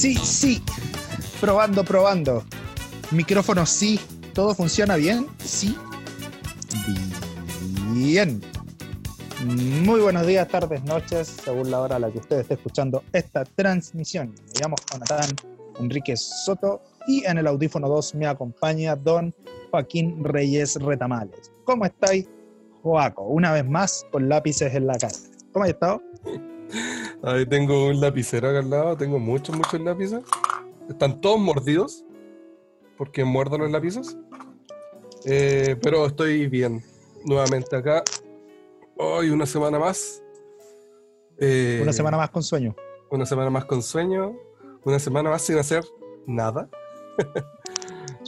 Sí, sí. Probando, probando. Micrófono sí. ¿Todo funciona bien? Sí. Bien. Muy buenos días, tardes, noches, según la hora a la que usted esté escuchando esta transmisión. Me llamo Jonathan Enrique Soto y en el audífono 2 me acompaña don Joaquín Reyes Retamales. ¿Cómo estáis, Joaco? Una vez más con lápices en la cara. ¿Cómo has estado? Ahí tengo un lapicero acá al lado, tengo muchos, muchos lápices. Están todos mordidos, porque muerdo los lápices. Eh, pero estoy bien. Nuevamente acá. Hoy una semana más. Eh, una semana más con sueño. Una semana más con sueño. Una semana más sin hacer nada.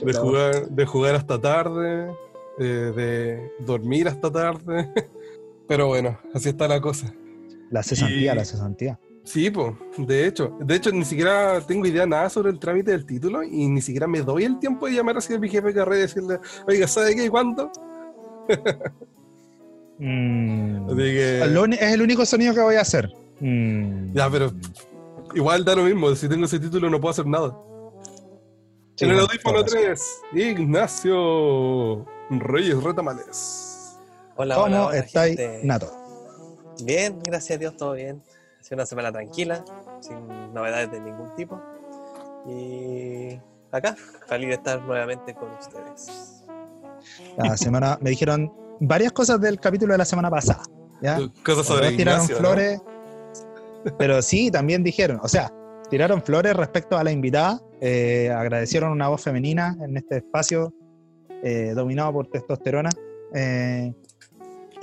de, jugar, de jugar hasta tarde. Eh, de dormir hasta tarde. Pero bueno, así está la cosa. La cesantía, la cesantía. Sí, pues, de hecho. De hecho, ni siquiera tengo idea nada sobre el trámite del título y ni siquiera me doy el tiempo de llamar así a mi jefe de carrera y decirle, oiga, ¿sabe qué y cuándo? Mm. Es el único sonido que voy a hacer. Mm. Ya, pero igual da lo mismo. Si tengo ese título no puedo hacer nada. en el audífono 3, Ignacio Reyes Retamales. Hola, ¿Cómo estáis, Nato? Bien, gracias a Dios, todo bien. Ha sido una semana tranquila, sin novedades de ningún tipo. Y acá, feliz de estar nuevamente con ustedes. La semana, me dijeron varias cosas del capítulo de la semana pasada. ¿ya? Cosas sobre tiraron flores, pero sí, también dijeron, o sea, tiraron flores respecto a la invitada, eh, agradecieron una voz femenina en este espacio eh, dominado por testosterona. Eh,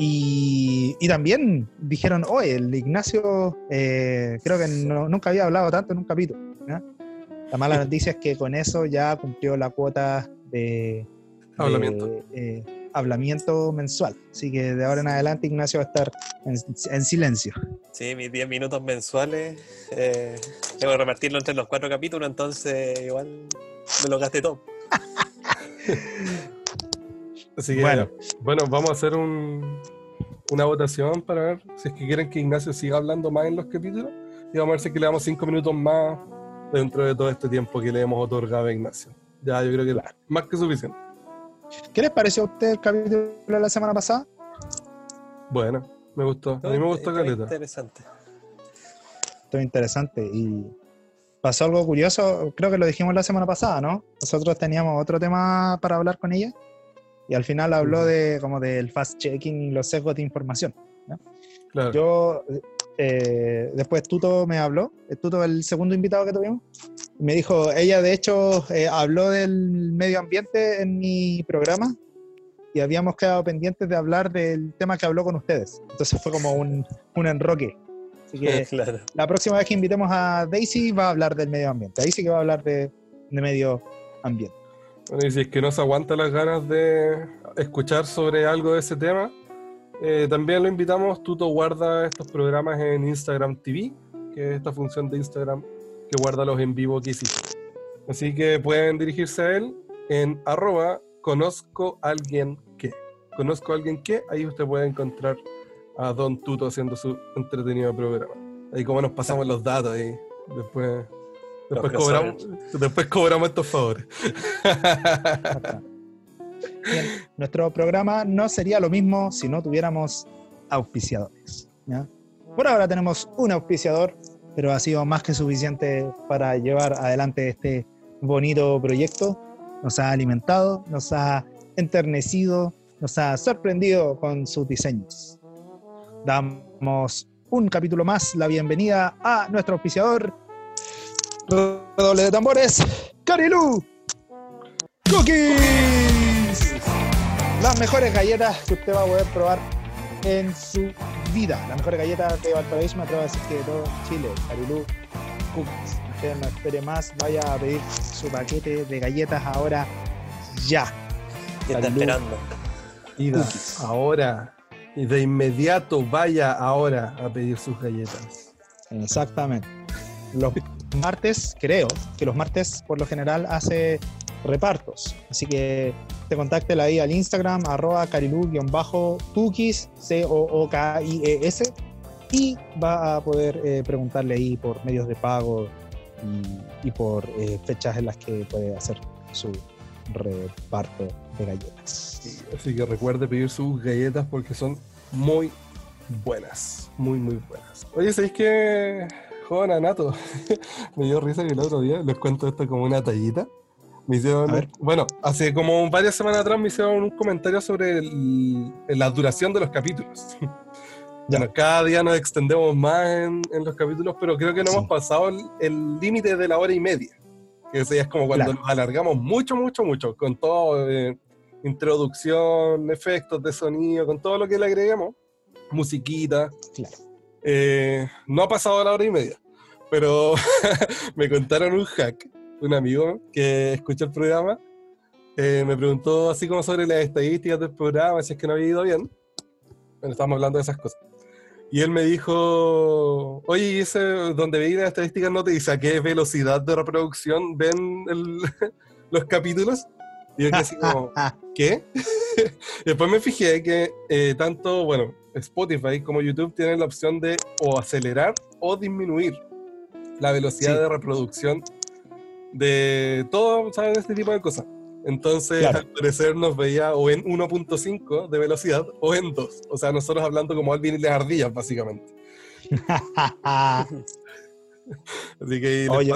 y, también dijeron, oye, el Ignacio eh, creo que nunca había hablado tanto en un capítulo. La mala noticia es que con eso ya cumplió la cuota de, hablamiento. Eh, hablamiento mensual. Así que de ahora en adelante Ignacio va a estar en, silencio. Sí, mis 10 minutos mensuales. Eh, tengo que repartirlo entre los cuatro capítulos, entonces igual me lo gasté todo. Así que, bueno. bueno, vamos a hacer una votación para ver si es que quieren que Ignacio siga hablando más en los capítulos. Y vamos a ver si es que le damos cinco minutos más dentro de todo este tiempo que le hemos otorgado a Ignacio. Ya, yo creo que es más que suficiente. ¿Qué les pareció a usted el capítulo de la semana pasada? Bueno, me gustó. A mí me gustó Caleta. Interesante. Esto interesante. Y pasó algo curioso, creo que lo dijimos la semana pasada, ¿no? Nosotros teníamos otro tema para hablar con ella y al final habló de como del fast checking y los sesgos de información. Claro. Yo, eh, después Tuto me habló, Tuto el segundo invitado que tuvimos, me dijo, ella de hecho eh, habló del medio ambiente en mi programa y habíamos quedado pendientes de hablar del tema que habló con ustedes. Entonces fue como un, un enroque. Así que la próxima vez que invitemos a Daisy va a hablar del medio ambiente. Ahí sí que va a hablar de, de medio ambiente. Bueno, y si es que no se aguanta las ganas de escuchar sobre algo de ese tema, eh, también lo invitamos. Tuto guarda estos programas en Instagram TV, que es esta función de Instagram que guarda los en vivo que hiciste. Así que pueden dirigirse a él en arroba conozco alguien que. Conozco a alguien que, ahí usted puede encontrar a Don Tuto haciendo su entretenido programa. Ahí como nos pasamos los datos y después Después cobramos, después cobramos estos favores. nuestro programa no sería lo mismo si no tuviéramos auspiciadores. Por ahora tenemos un auspiciador, pero ha sido más que suficiente para llevar adelante este bonito proyecto. Nos ha alimentado, nos ha enternecido, nos ha sorprendido con sus diseños. Damos un capítulo más la bienvenida a nuestro auspiciador, Doble de tambores. Carilu. Cookies. Las mejores galletas que usted va a poder probar en su vida. Las mejores galletas de Valparaíso, me atrevo a decir que de todo Chile. Carilú Cookies. Usted no espere más, vaya a pedir su paquete de galletas ahora ya. ¿Qué está esperando? Ida, ahora. Y de inmediato vaya ahora a pedir sus galletas. Exactamente. Los martes, creo que los martes por lo general hace repartos. Así que te contáctela ahí al Instagram, arroba carilu-cookies, C-O-O-K-I-E-S, y va a poder eh, preguntarle ahí por medios de pago y, y por eh, fechas en las que puede hacer su reparto de galletas. Así que recuerde pedir sus galletas porque son muy buenas. Muy, muy buenas. Oye, ¿sabéis que joven Anato? Me dio risa que el otro día les cuento esto como una tallita. Me hicieron, bueno, hace como varias semanas atrás me hicieron un comentario sobre el- la duración de los capítulos. Ya. Bueno, cada día nos extendemos más en, en los capítulos, pero creo que no Sí. hemos pasado el- límite de la hora y media. Que ese ya es como cuando Claro. nos alargamos mucho, mucho, mucho, con todo, eh, introducción, efectos de sonido, con todo lo que le agreguemos, musiquita. Claro. Eh, no ha pasado la hora y media, pero me contaron un hack, un amigo que escucha el programa, eh, me preguntó así como sobre las estadísticas del programa, si es que no había ido bien. Bueno, estábamos hablando de esas cosas. Y él me dijo, oye, ¿y ese donde veis las estadísticas no te dice a qué velocidad de reproducción ven el- los capítulos? Y yo quedé así como, ¿qué? Después me fijé que eh, tanto, bueno, Spotify como YouTube tienen la opción de o acelerar o disminuir la velocidad Sí. de reproducción de todo, ¿sabes? Este tipo de cosas. Entonces, Claro. al parecer nos veía o en 1.5 de velocidad o en 2. O sea, nosotros hablando como Alvin y las ardillas, básicamente. Así que Oye.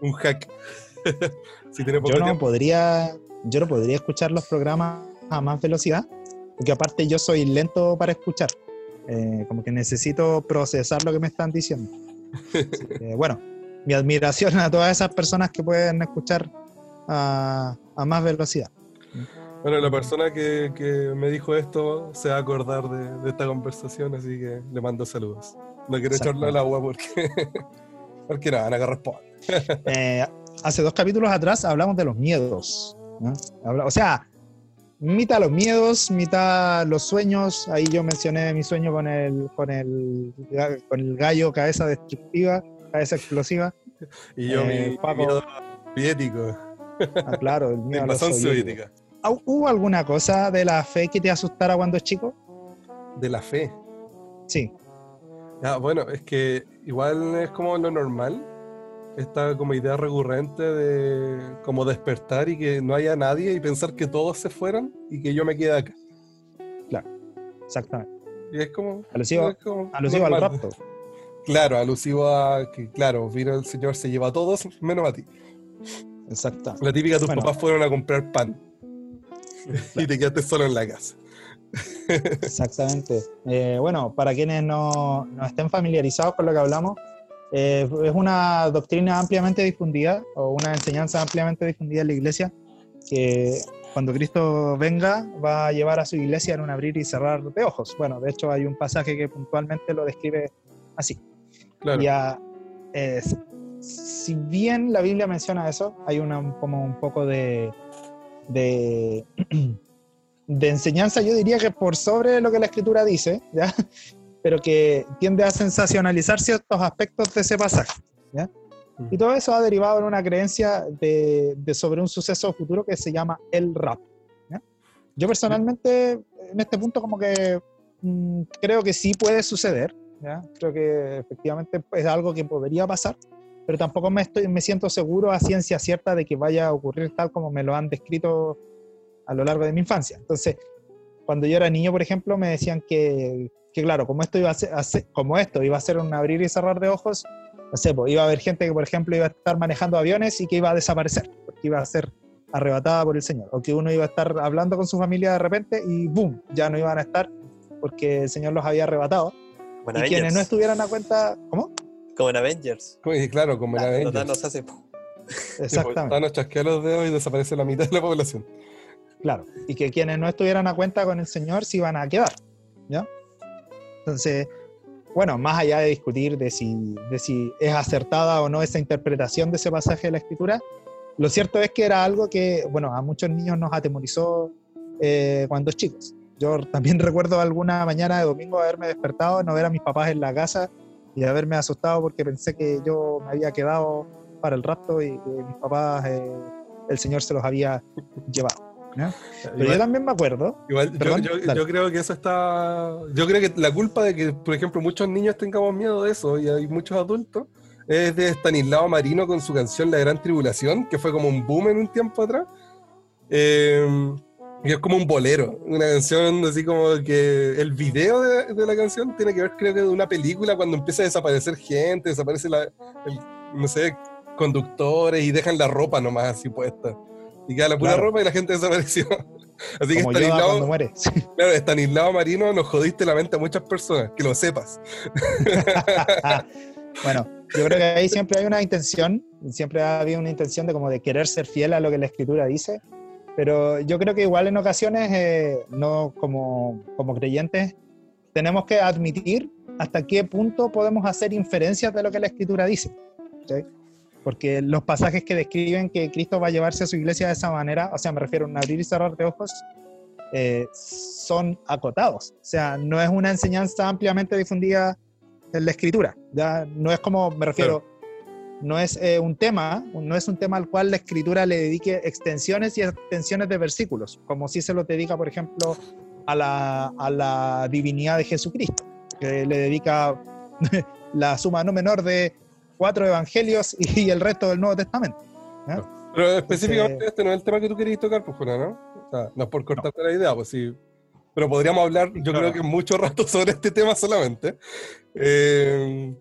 un hack. si tiene poco yo no tiempo. podría, yo no podría escuchar los programas a más velocidad, porque aparte yo soy lento para escuchar. Eh, como que necesito procesar lo que me están diciendo. Que, bueno, mi admiración a todas esas personas que pueden escuchar a, a más velocidad. Bueno, la persona que, que me dijo esto se va a acordar de, de esta conversación, así que le mando saludos. No quiero echarlo al agua porque, porque nada, nada que responde. Eh, hace dos capítulos atrás hablamos de los miedos. ¿no? O sea, mitad los miedos, mitad los sueños. Ahí yo mencioné mi sueño con el, con el, con el gallo, cabeza destructiva, cabeza explosiva. Y yo, Eh, mi, Paco. mi miedo soviético, Ah, claro, el mi miedo a los invasión soviéticos. soviética, ¿Ah, ¿Hubo alguna cosa de la fe que te asustara cuando chico? de la fe. Sí, Ah, bueno, es que igual es como lo normal, esta como idea recurrente de como despertar y que no haya nadie y pensar que todos se fueran y que yo me quede acá. exactamente. Y es como... Alusivo, es como alusivo al rapto. Claro, alusivo a que, claro, vino el Señor, se lleva a todos, menos a ti. Exacto. La típica, tus Bueno. papás fueron a comprar pan y te quedaste solo en la casa. Exactamente. Eh, bueno, para quienes no, no estén familiarizados con lo que hablamos, eh, es una doctrina ampliamente difundida o una enseñanza ampliamente difundida en la iglesia que cuando Cristo venga va a llevar a su iglesia en un abrir y cerrar de ojos. Bueno, de hecho hay un pasaje que puntualmente lo describe así. Claro. Ya, eh, si bien la Biblia menciona eso, hay una, como un poco de, de, de enseñanza, yo diría que por sobre lo que la escritura dice, ¿ya? Pero que tiende a sensacionalizar ciertos aspectos de ese pasaje. ¿ya? Y todo eso ha derivado en una creencia de, de sobre un suceso futuro que se llama el rap. ¿ya? Yo personalmente, en este punto, como que mm, creo que sí puede suceder. ¿ya? Creo que efectivamente es algo que podría pasar, pero tampoco me, estoy, me siento seguro a ciencia cierta de que vaya a ocurrir tal como me lo han descrito a lo largo de mi infancia. Entonces, cuando yo era niño, por ejemplo, me decían que, que claro, como esto, iba a ser, a ser- como esto iba a ser un abrir y cerrar de ojos, no sé, pues, iba a haber gente que, por ejemplo, iba a estar manejando aviones y que iba a desaparecer, porque iba a ser arrebatada por el Señor, o que uno iba a estar hablando con su familia de repente y ¡boom! Ya no iban a estar porque el Señor los había arrebatado. Como y quienes no estuvieran a cuenta, ¿cómo? Como en Avengers. Claro, como en Cuando Avengers. Thanos hace pues, Exactamente. Thanos chasquea los dedos y desaparece la mitad de la población. Claro, y que quienes no estuvieran a cuenta con el Señor se iban a quedar, ¿ya? Entonces, bueno, más allá de discutir de si, de si es acertada o no esa interpretación de ese pasaje de la Escritura, lo cierto es que era algo que, bueno, a muchos niños nos atemorizó eh, cuando chicos. Yo también recuerdo alguna mañana de domingo haberme despertado, no ver a mis papás en la casa y haberme asustado porque pensé que yo me había quedado para el rapto y que mis papás, eh, el Señor se los había llevado. Pero yo también me acuerdo. igual yo- creo que eso está. Yo creo que la culpa de que, por ejemplo, muchos niños tengamos miedo de eso y hay muchos adultos es de Stanislao Marino con su canción La Gran Tribulación, que fue como un boom en un tiempo atrás. Eh, y es como un bolero, una canción así como que el video de, de la canción tiene que ver creo que de una película cuando empieza a desaparecer gente, desaparece la, el, no sé, conductores y dejan la ropa nomás así puesta. Y queda la pura Claro. ropa y la gente desapareció. Así que Stanislao, claro, Stanislao Marino nos jodiste la mente a muchas personas, que lo sepas. bueno, yo creo que ahí siempre hay una intención, siempre ha habido una intención de como de querer ser fiel a lo que la escritura dice, pero yo creo que igual en ocasiones, eh, no como, como creyentes, tenemos que admitir hasta qué punto podemos hacer inferencias de lo que la escritura dice. ¿sí? Porque los pasajes que describen que Cristo va a llevarse a su iglesia de esa manera, o sea, me refiero a un abrir y cerrar de ojos, eh, son acotados. O sea, no es una enseñanza ampliamente difundida en la escritura. ¿ya? No es como, me refiero, no es eh, un tema, no es un tema al cual la escritura le dedique extensiones y extensiones de versículos, como si se lo dedica, por ejemplo, a la, a la divinidad de Jesucristo, que le dedica la suma no menor de cuatro evangelios y el resto del Nuevo Testamento. Pero específicamente este no es el tema que tú querías tocar, pues, Juana, ¿no? O sea, no es por cortarte la idea, pues sí. Pero podríamos hablar, yo Claro. creo que mucho rato sobre este tema solamente. Eh,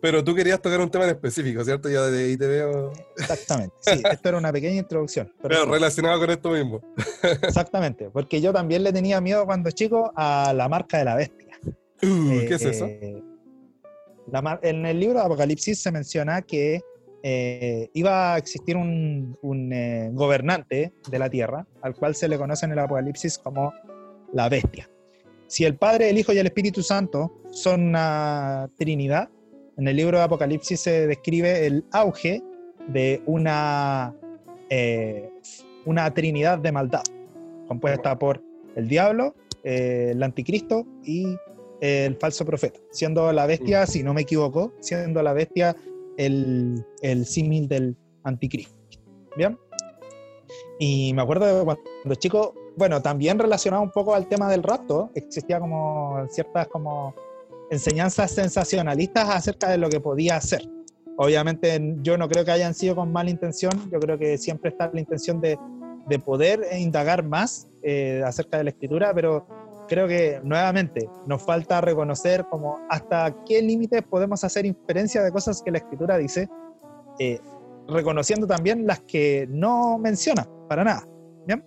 pero tú querías tocar un tema en específico, ¿cierto? Ya de ahí te veo. Exactamente. Sí, esto era una pequeña introducción. pero relacionado con esto mismo. Exactamente, porque yo también le tenía miedo cuando chico a la marca de la bestia. Uh, ¿Qué es Eh, eso? eh, la en el libro de Apocalipsis se menciona que eh, iba a existir un, un, eh, gobernante de la tierra, al cual se le conoce en el Apocalipsis como la bestia. Si el Padre, el Hijo y el Espíritu Santo son una trinidad, en el libro de Apocalipsis se describe el auge de una, eh, una trinidad de maldad, compuesta por el diablo, eh, el anticristo y el falso profeta, siendo la bestia, si no me equivoco, siendo la bestia el, el símil del anticristo. ¿Bien? Y me acuerdo de cuando chico, bueno, también relacionado un poco al tema del rapto, existía como ciertas como enseñanzas sensacionalistas acerca de lo que podía hacer. Obviamente yo no creo que hayan sido con mala intención, yo creo que siempre está la intención de, de poder indagar más eh, acerca de la escritura, pero creo que nuevamente nos falta reconocer como hasta qué límites podemos hacer inferencia de cosas que la escritura dice, eh, reconociendo también las que no menciona para nada. ¿bien?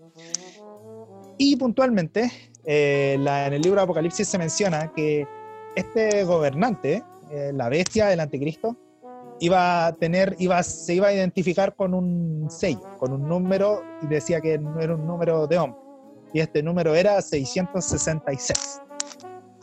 Y puntualmente, eh, la- en el libro de Apocalipsis se menciona que este gobernante, eh, la bestia, el anticristo, iba a tener, iba, se iba a identificar con un sello, con un número, y decía que no era un número de hombre. Y este número era 666.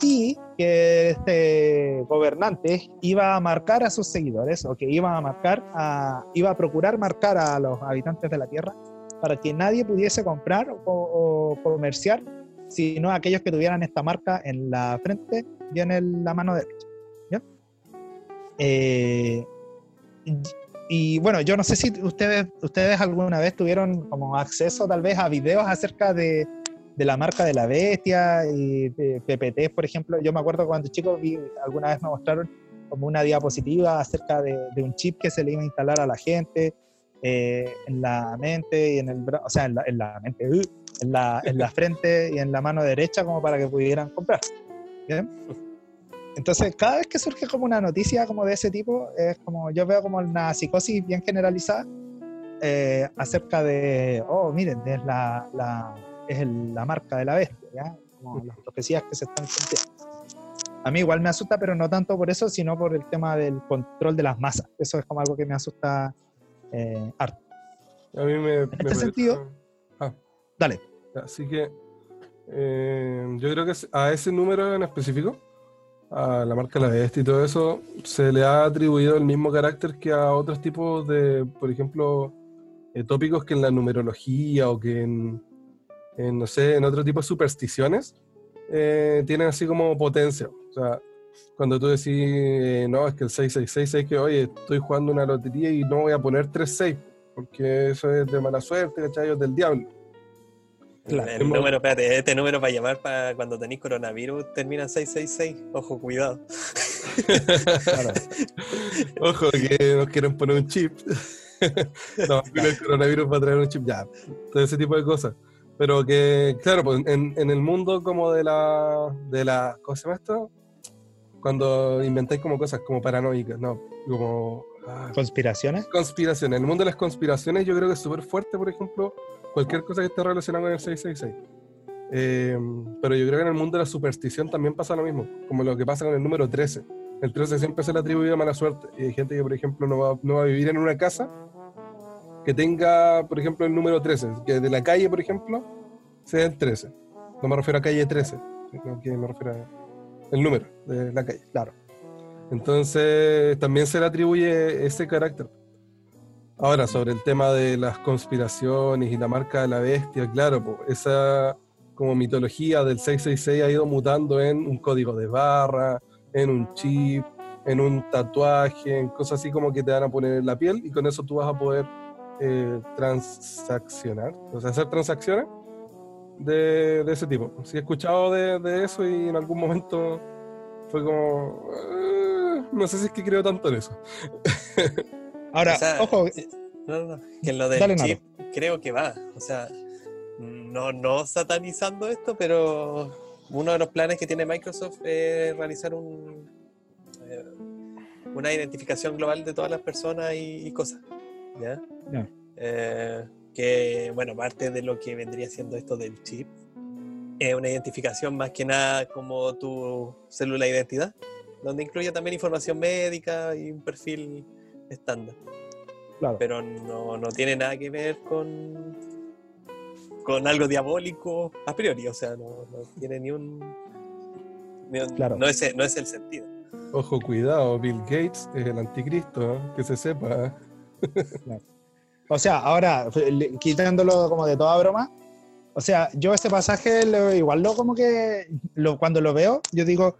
Y que este gobernante iba a marcar a sus seguidores, o que iba a marcar, a, iba a procurar marcar a los habitantes de la tierra para que nadie pudiese comprar o, o comerciar, sino aquellos que tuvieran esta marca en la frente y en el- la mano derecha. ¿ya? Eh, y bueno, yo no sé si ustedes, ustedes alguna vez tuvieron como acceso tal vez a videos acerca de, de la marca de la bestia y de PPT, por ejemplo. Yo me acuerdo cuando chico vi, alguna vez me mostraron como una diapositiva acerca de, de un chip que se le iba a instalar a la gente eh, en la mente y en el bra- o sea, en la, en la mente, uh, en la, en la frente y en la mano derecha como para que pudieran comprar. ¿Bien? Entonces, cada vez que surge como una noticia como de ese tipo, es como yo veo como una psicosis bien generalizada eh, acerca de, oh, miren, es la, la- es el- la marca de la bestia, ¿ya? Como las profecías que se están cumpliendo. A mí igual me asusta, pero no tanto por eso, sino por el tema del control de las masas. Eso es como algo que me asusta eh, harto. A mí me. En este sentido- Dale. Así que. eh, yo creo que a ese número en específico, a la marca La Bestia y todo eso, se le ha atribuido el mismo carácter que a otros tipos de, por ejemplo, eh, tópicos que en la numerología o que en, en, no sé, en otro tipo de supersticiones eh, tienen así como potencia. O sea, cuando tú decís, eh, no, es que el 666 es que, oye, estoy jugando una lotería y no voy a poner 36, porque eso es de mala suerte, ¿cachai? Del diablo. Claro. El número, espérate, este número para llamar para cuando tenéis coronavirus termina en 666. Ojo, cuidado. Claro. Ojo, que nos quieren poner un chip. no, el coronavirus va a traer un chip, ya. Todo ese tipo de cosas. Pero que, claro, pues en, en el mundo como de la, de la. ¿Cómo se llama esto? Cuando inventáis como cosas como paranoicas, ¿no? Como. ah, ¿Conspiraciones? conspiraciones. En el mundo de las conspiraciones yo creo que es súper fuerte, por ejemplo, cualquier cosa que esté relacionada con el 666. Eh, pero yo creo que en el mundo de la superstición también pasa lo mismo, como lo que pasa con el número 13. El 13 siempre se le atribuye a mala suerte. Y hay gente que, por ejemplo, no va, no va a vivir en una casa que tenga, por ejemplo, el número 13. Que de la calle, por ejemplo, sea el 13. No me refiero a calle 13, sino que me refiero a el número de la calle. Claro. Entonces, también se le atribuye ese carácter. Ahora, sobre el tema de las conspiraciones y la marca de la bestia, claro, po, esa como mitología del 666 ha ido mutando en un código de barra, en un chip, en un tatuaje, en cosas así como que te van a poner en la piel y con eso tú vas a poder eh, transaccionar, o sea, hacer transacciones de, de ese tipo. Sí he escuchado de, de eso y en algún momento fue como... "Ah, no sé si es que creo tanto en eso. Ahora, O sea, ojo, eh, No. Que lo del chip creo que va. O sea, no, no satanizando esto, pero uno de los planes que tiene Microsoft es realizar un, eh, una identificación global de todas las personas y, y cosas. Eh, que, bueno, parte de lo que vendría siendo esto del chip, es una identificación más que nada como tu célula de identidad, donde incluye también información médica y un perfil estándar claro. pero no, no tiene nada que ver con, con algo diabólico a priori, o sea, no, no tiene ni un... ni un- Claro. no, es, no es el sentido. Ojo, cuidado, Bill Gates es el anticristo, ¿eh? que se sepa. O sea, ahora, quitándolo como de toda broma, o sea, yo ese pasaje lo- igual lo como que lo, cuando lo veo, yo digo,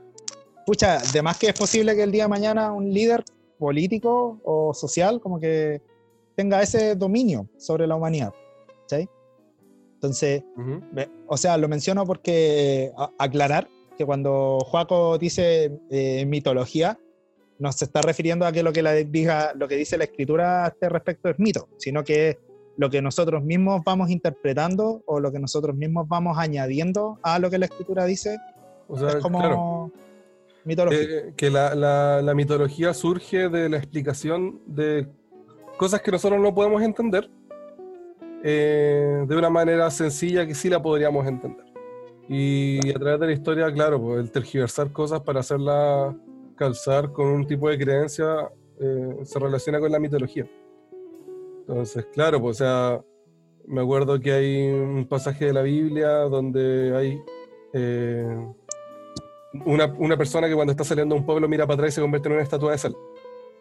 pucha, de más que es posible que el día de mañana un líder político o social como que tenga ese dominio sobre la humanidad. ¿sí? Entonces, Ujú. me- o sea, lo menciono porque a- aclarar que cuando Joaco dice eh, mitología, no se está refiriendo a que lo que, la diga, lo que dice la escritura a este respecto es mito, sino que es lo que nosotros mismos vamos interpretando o lo que nosotros mismos vamos añadiendo a lo que la escritura dice, O sea, es como claro, mitología. eh, que la, la- la mitología surge de la explicación de cosas que nosotros no podemos entender eh, de una manera sencilla que sí la podríamos entender. Y a través de la historia, claro, pues, el tergiversar cosas para hacerlas calzar con un tipo de creencia eh, se relaciona con la mitología. Entonces, claro, pues, o sea, me acuerdo que hay un pasaje de la Biblia donde hay eh, una, una persona que cuando está saliendo de un pueblo mira para atrás y se convierte en una estatua de sal.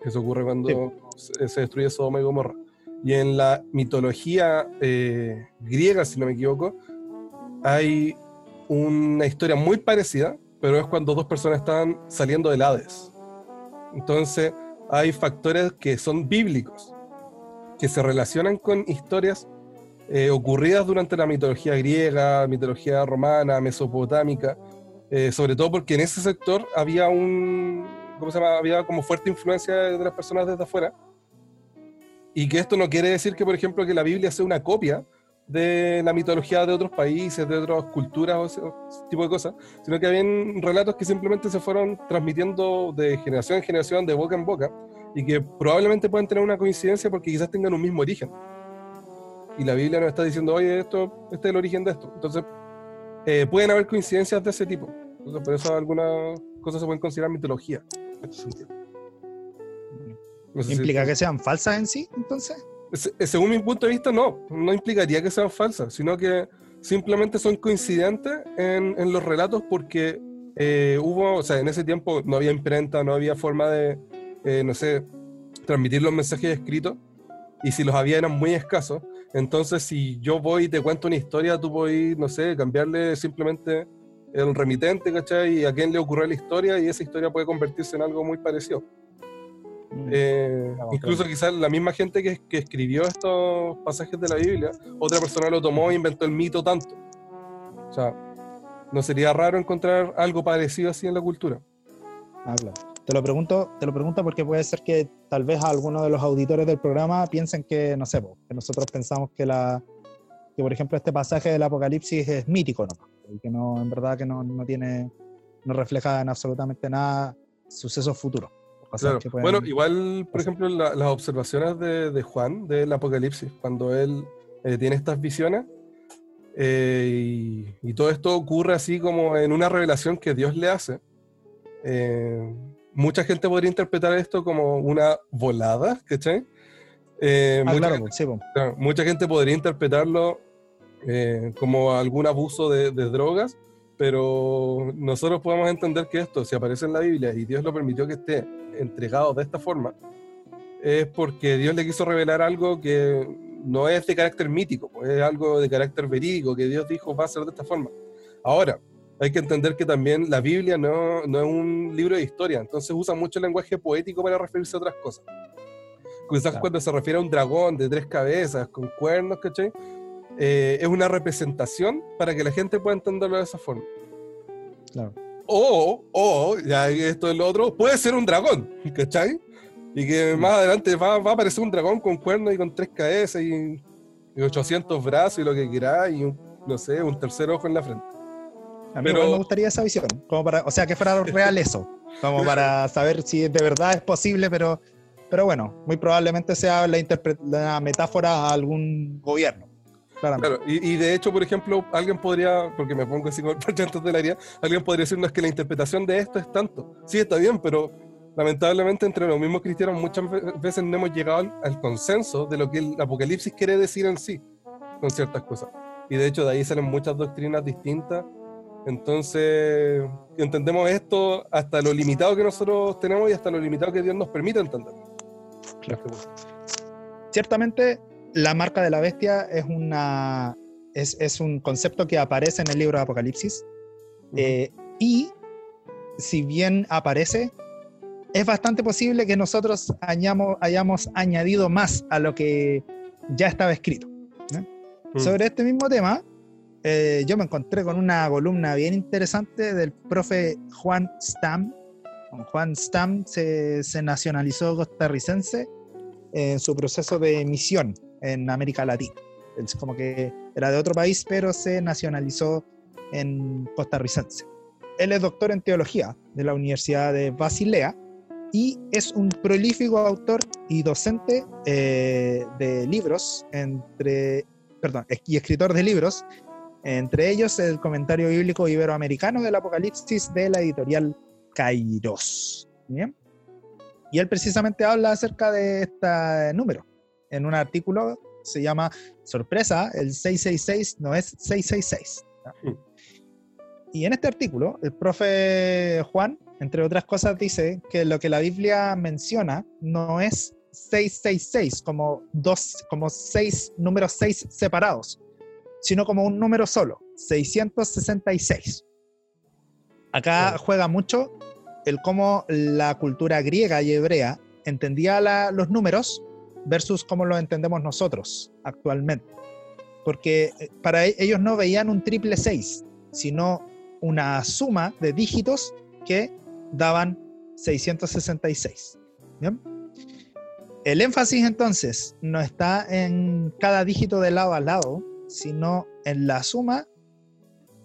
Eso ocurre cuando se, se destruye Sodoma y Gomorra. Y en la mitología eh, griega, si no me equivoco, hay una historia muy parecida, pero es cuando dos personas están saliendo del Hades. Entonces, hay factores que son bíblicos, que se relacionan con historias eh, ocurridas durante la mitología griega, mitología romana, mesopotámica, eh, sobre todo porque en ese sector había un, ¿cómo se llama? Había como fuerte influencia de las personas desde afuera. Y que esto no quiere decir que, por ejemplo, que la Biblia sea una copia de la mitología de otros países, de otras culturas o ese, tipo de cosas, sino que habían relatos que simplemente se fueron transmitiendo de generación en generación, de boca en boca, y que probablemente puedan tener una coincidencia porque quizás tengan un mismo origen. Y la Biblia nos está diciendo, oye, esto, este es el origen de esto. Entonces, eh, pueden haber coincidencias de ese tipo. Entonces, por eso algunas cosas se pueden considerar mitología. en ese sentido. No sé si- ¿Implica que sean falsas en sí, entonces? Se- según mi punto de vista, no, no implicaría que sean falsas, sino que simplemente son coincidentes en, en los relatos porque eh, hubo, o sea, en ese tiempo no había imprenta, no había forma de, eh, no sé, transmitir los mensajes escritos, y si los había eran muy escasos. Entonces, si yo voy y te cuento una historia, tú puedes, no sé, cambiarle simplemente el remitente, ¿cachai? Y a quién le ocurrió la historia, y esa historia puede convertirse en algo muy parecido. Eh, Vamos, incluso quizás la misma gente que, que escribió estos pasajes de la Biblia, otra persona lo tomó e inventó el mito tanto. O sea, no sería raro encontrar algo parecido así en la cultura. Ah, claro. Te lo pregunto, te lo pregunto porque puede ser que tal vez algunos de los auditores del programa piensen que, no sé, que nosotros pensamos que la que por ejemplo este pasaje del Apocalipsis es mítico, ¿no? Y que no, en verdad que no, no tiene, no refleja en absolutamente nada sucesos futuros. Claro. Bueno, igual, por ejemplo, las observaciones de, de, Juan del Apocalipsis, cuando él eh, tiene estas visiones, eh, y, y, todo esto ocurre así como en una revelación que Dios le hace. Eh, mucha gente podría interpretar esto como una volada, ¿cachai? Eh, ah, mucha, claro, mucha, gente podría interpretarlo eh, como algún abuso de, drogas, pero nosotros podemos entender que esto, si aparece en la Biblia y Dios lo permitió que esté entregado de esta forma, es porque Dios le quiso revelar algo que no es de carácter mítico, pues, es algo de carácter verídico, que Dios dijo va a ser de esta forma. Ahora, hay que entender que también la Biblia no, no es un libro de historia, entonces usa mucho lenguaje poético para referirse a otras cosas. Quizás cuando se refiere a un dragón de tres cabezas, con cuernos, ¿cachai? Eh, es una representación para que la gente pueda entenderlo de esa forma. Claro. O, o, ya esto es lo otro, puede ser un dragón, ¿cachai? Y que más adelante va, va, a aparecer un dragón con cuernos y con tres cabezas y, 800 brazos y lo que quiera y un, no sé, un tercer ojo en la frente. A mí me gustaría esa visión, como para, o sea, que fuera real eso, como para saber si de verdad es posible, pero, pero bueno, muy probablemente sea la, la metáfora a algún gobierno. Claro, y, de hecho, por ejemplo, alguien podría, porque me pongo así con el de la área, alguien podría decirnos que la interpretación de esto es tanto. Sí, está bien, pero lamentablemente entre los mismos cristianos muchas veces no hemos llegado al, consenso de lo que el Apocalipsis quiere decir en sí, con ciertas cosas. Y de hecho de ahí salen muchas doctrinas distintas. Entonces, entendemos esto hasta lo limitado que nosotros tenemos y hasta lo limitado que Dios nos permite entender. Claro. Ciertamente, la marca de la bestia es, una, es, un concepto que aparece en el libro de Apocalipsis. Eh, y si bien aparece, es bastante posible que nosotros hayamos, hayamos añadido más a lo que ya estaba escrito. Mm. Sobre este mismo tema, eh, yo me encontré con una columna bien interesante del profe Juan Stam. Juan Stam se, se nacionalizó costarricense en su proceso de misión en América Latina. Es como que era de otro país, pero se nacionalizó en costarricense. Él es doctor en teología de la Universidad de Basilea y es un prolífico autor y docente eh, de libros, entre, perdón, y escritor de libros, entre ellos el comentario bíblico iberoamericano del Apocalipsis de la editorial Kairos. ¿Bien? Y él precisamente habla acerca de este número, en un artículo, se llama Sorpresa, el 666 no es 666. Y en este artículo, el profe Juan, entre otras cosas, dice que lo que la Biblia menciona no es 666, como, dos, como seis números seis separados, sino como un número solo, 666. Acá juega mucho el cómo la cultura griega y hebrea entendía los números versus cómo lo entendemos nosotros actualmente. Porque eh, para e-, ellos no veían un triple 6, sino una suma de dígitos que daban 666. El énfasis entonces no está en cada dígito de lado a lado, sino en la suma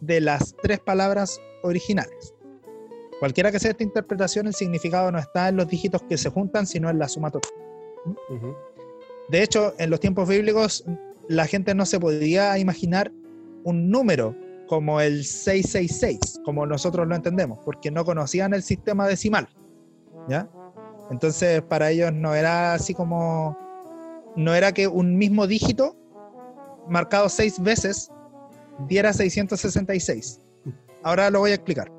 de las tres palabras originales. Cualquiera que sea esta interpretación, el significado no está en los dígitos que se juntan, sino en la suma total. De hecho, en los tiempos bíblicos la gente no se podía imaginar un número como el 666, como nosotros lo entendemos, porque no conocían el sistema decimal. ¿Ya? Entonces, para ellos no era así como. No era que un mismo dígito marcado seis veces diera 666. Ahora lo voy a explicar.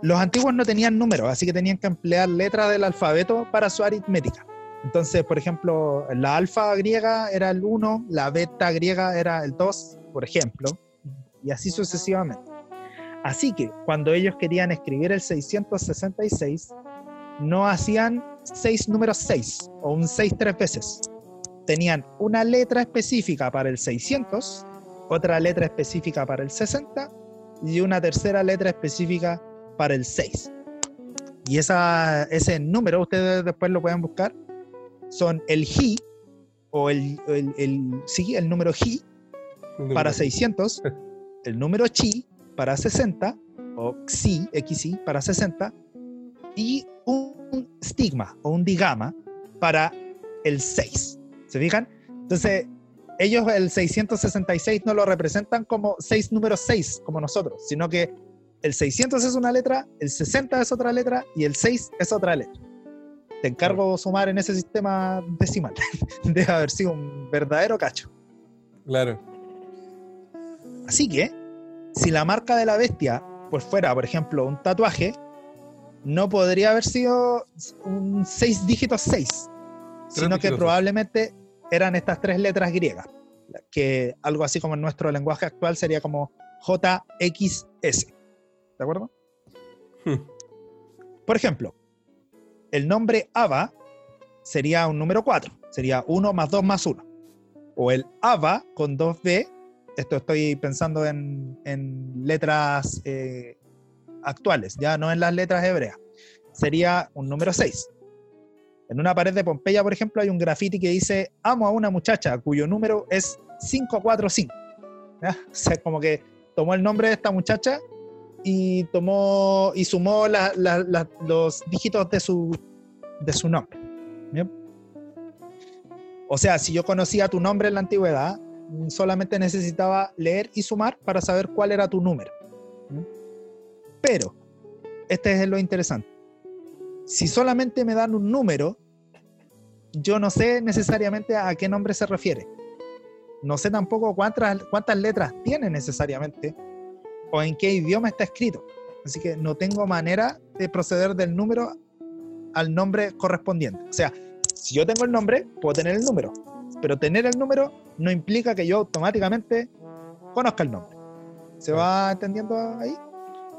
Los antiguos no tenían números, así que tenían que emplear letras del alfabeto para su aritmética. Entonces, por ejemplo, la alfa griega era el 1, la beta griega era el 2, por ejemplo, y así sucesivamente. Así que cuando ellos querían escribir el 666, no hacían 6 números 6 o un 6 tres veces. Tenían una letra específica para el 600, otra letra específica para el 60 y una tercera letra específica para el 6. Y esa, ese número, ustedes después lo pueden buscar, son el Ji, o el, el, el, sí, el número Ji para 600, el número Chi para 60, o Xi, XI para 60, y un stigma o un digama para el 6. ¿Se fijan? Entonces, ellos el 666 no lo representan como 6 números 6, como nosotros, sino que el 600 es una letra, el 60 es otra letra y el 6 es otra letra. Te encargo sumar en ese sistema decimal. Debe haber sido un verdadero cacho. Claro. Así que, si la marca de la bestia pues fuera, por ejemplo, un tatuaje, no podría haber sido un 6 dígitos 6, sino que probablemente eran estas tres letras griegas, que algo así como en nuestro lenguaje actual sería como JXS. ¿De acuerdo? Hmm. Por ejemplo, el nombre Ava sería un número 4, sería 1 más 2 más 1. O el Ava con 2B, esto estoy pensando en, en letras eh, actuales, ya no en las letras hebreas, sería un número 6. En una pared de Pompeya, por ejemplo, hay un graffiti que dice, amo a una muchacha cuyo número es 545. ¿Ya? O sea, como que tomó el nombre de esta muchacha y tomó y sumó los dígitos de su, de su nombre. O sea, si yo conocía tu nombre en la antigüedad, mm, solamente necesitaba leer y sumar para saber cuál era tu número. Pero, este es lo interesante. Si solamente me dan un número, yo no sé necesariamente a qué nombre se refiere. No sé tampoco cuántas, cuántas letras tiene necesariamente o en qué idioma está escrito. Así que no tengo manera de proceder del número al nombre correspondiente. O sea, si yo tengo el nombre, puedo tener el número. Pero tener el número no implica que yo automáticamente conozca el nombre. ¿Se va entendiendo ahí?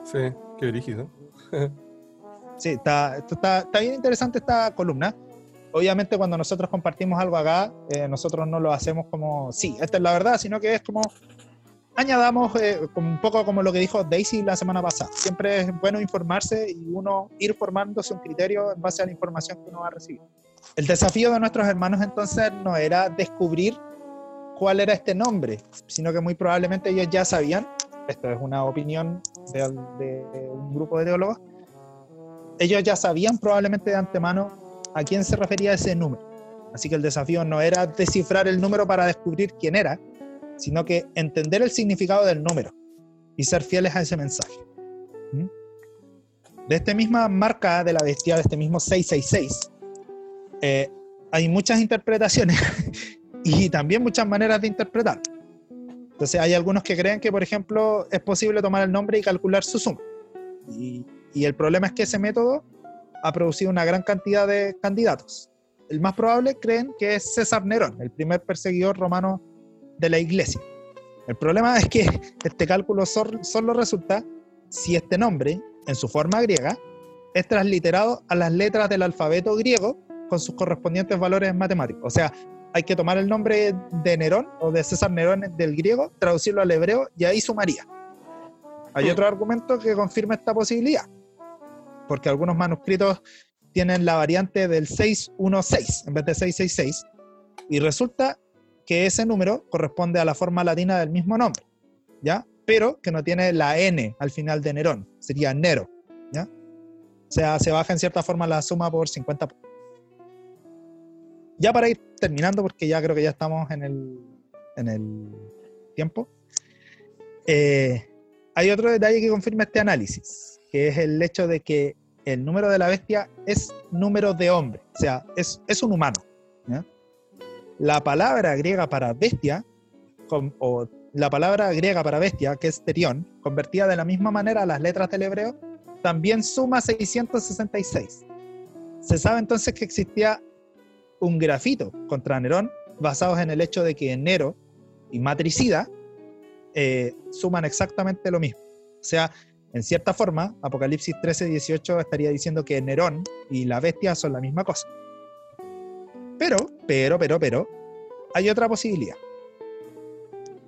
Sí, qué brígido. Sí, está, está, está bien interesante esta columna. Obviamente cuando nosotros compartimos algo acá, eh, nosotros no lo hacemos como, sí, esta es la verdad, sino que es como, añadamos eh, como un poco como lo que dijo Daisy la semana pasada. Siempre es bueno informarse y uno ir formándose un criterio en base a la información que uno va a recibir. El desafío de nuestros hermanos entonces no era descubrir cuál era este nombre, sino que muy probablemente ellos ya sabían, esto es una opinión de, de un grupo de teólogos, ellos ya sabían probablemente de antemano a quién se refería ese número. Así que el desafío no era descifrar el número para descubrir quién era, sino que entender el significado del número y ser fieles a ese mensaje. ¿Mm? De esta misma marca de la bestia, de este mismo 666, eh, hay muchas interpretaciones y también muchas maneras de interpretar. Entonces hay algunos que creen que, por ejemplo, es posible tomar el nombre y calcular su suma. Y, y el problema es que ese método ha producido una gran cantidad de candidatos. El más probable creen que es César Nerón, el primer perseguidor romano de la iglesia. El problema es que este cálculo sol- solo resulta si este nombre, en su forma griega, es transliterado a las letras del alfabeto griego con sus correspondientes valores matemáticos. O sea, hay que tomar el nombre de Nerón o de César Nerón del griego, traducirlo al hebreo y ahí sumaría. Hay otro argumento que confirma esta posibilidad, porque algunos manuscritos tienen la variante del 616 en vez de 666, y resulta que ese número corresponde a la forma latina del mismo nombre, ¿ya? Pero que no tiene la N al final de Nerón, sería Nero, ¿ya? O sea, se baja en cierta forma la suma por 50 puntos. Ya para ir terminando, porque ya creo que ya estamos en el, en el tiempo, eh, hay otro detalle que confirma este análisis, que es el hecho de que el número de la bestia es número de hombre, o sea, es, es un humano. ¿ya? La palabra griega para bestia, con- o la palabra griega para bestia, que es terión, convertida de la misma manera a las letras del hebreo, también suma 666. Se sabe entonces que existía un grafito contra Nerón basados en el hecho de que Nero y Matricida eh, suman exactamente lo mismo. O sea, en cierta forma, Apocalipsis 13, 18 estaría diciendo que Nerón y la bestia son la misma cosa. Pero, pero, pero, pero, hay otra posibilidad.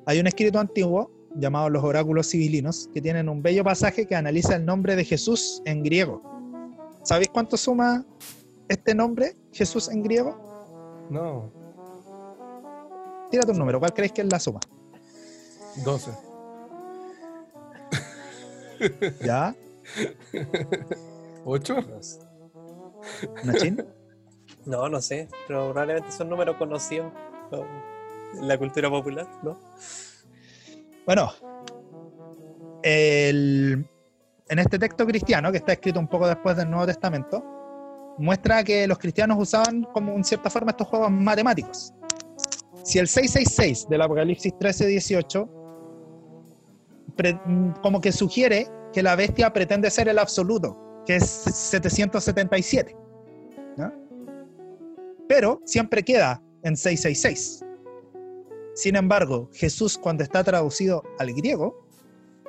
Hay un escrito antiguo llamado los oráculos civilinos que tienen un bello pasaje que analiza el nombre de Jesús en griego. ¿Sabéis cuánto suma este nombre, Jesús en griego? No, Tírate un número, ¿cuál creéis que es la suma? 12. ¿Ya? ¿8? No, sé. ¿Nachín? No, no sé, pero probablemente son números conocidos ¿no? en la cultura popular, ¿no? Bueno, el- en este texto cristiano, que está escrito un poco después del Nuevo Testamento, muestra que los cristianos usaban como en cierta forma estos juegos matemáticos. Si el 666 del Apocalipsis 13-18 pre- mm, como que sugiere que la bestia pretende ser el absoluto, que es 777. Pero siempre queda en 666. Sin embargo, Jesús cuando está traducido al griego,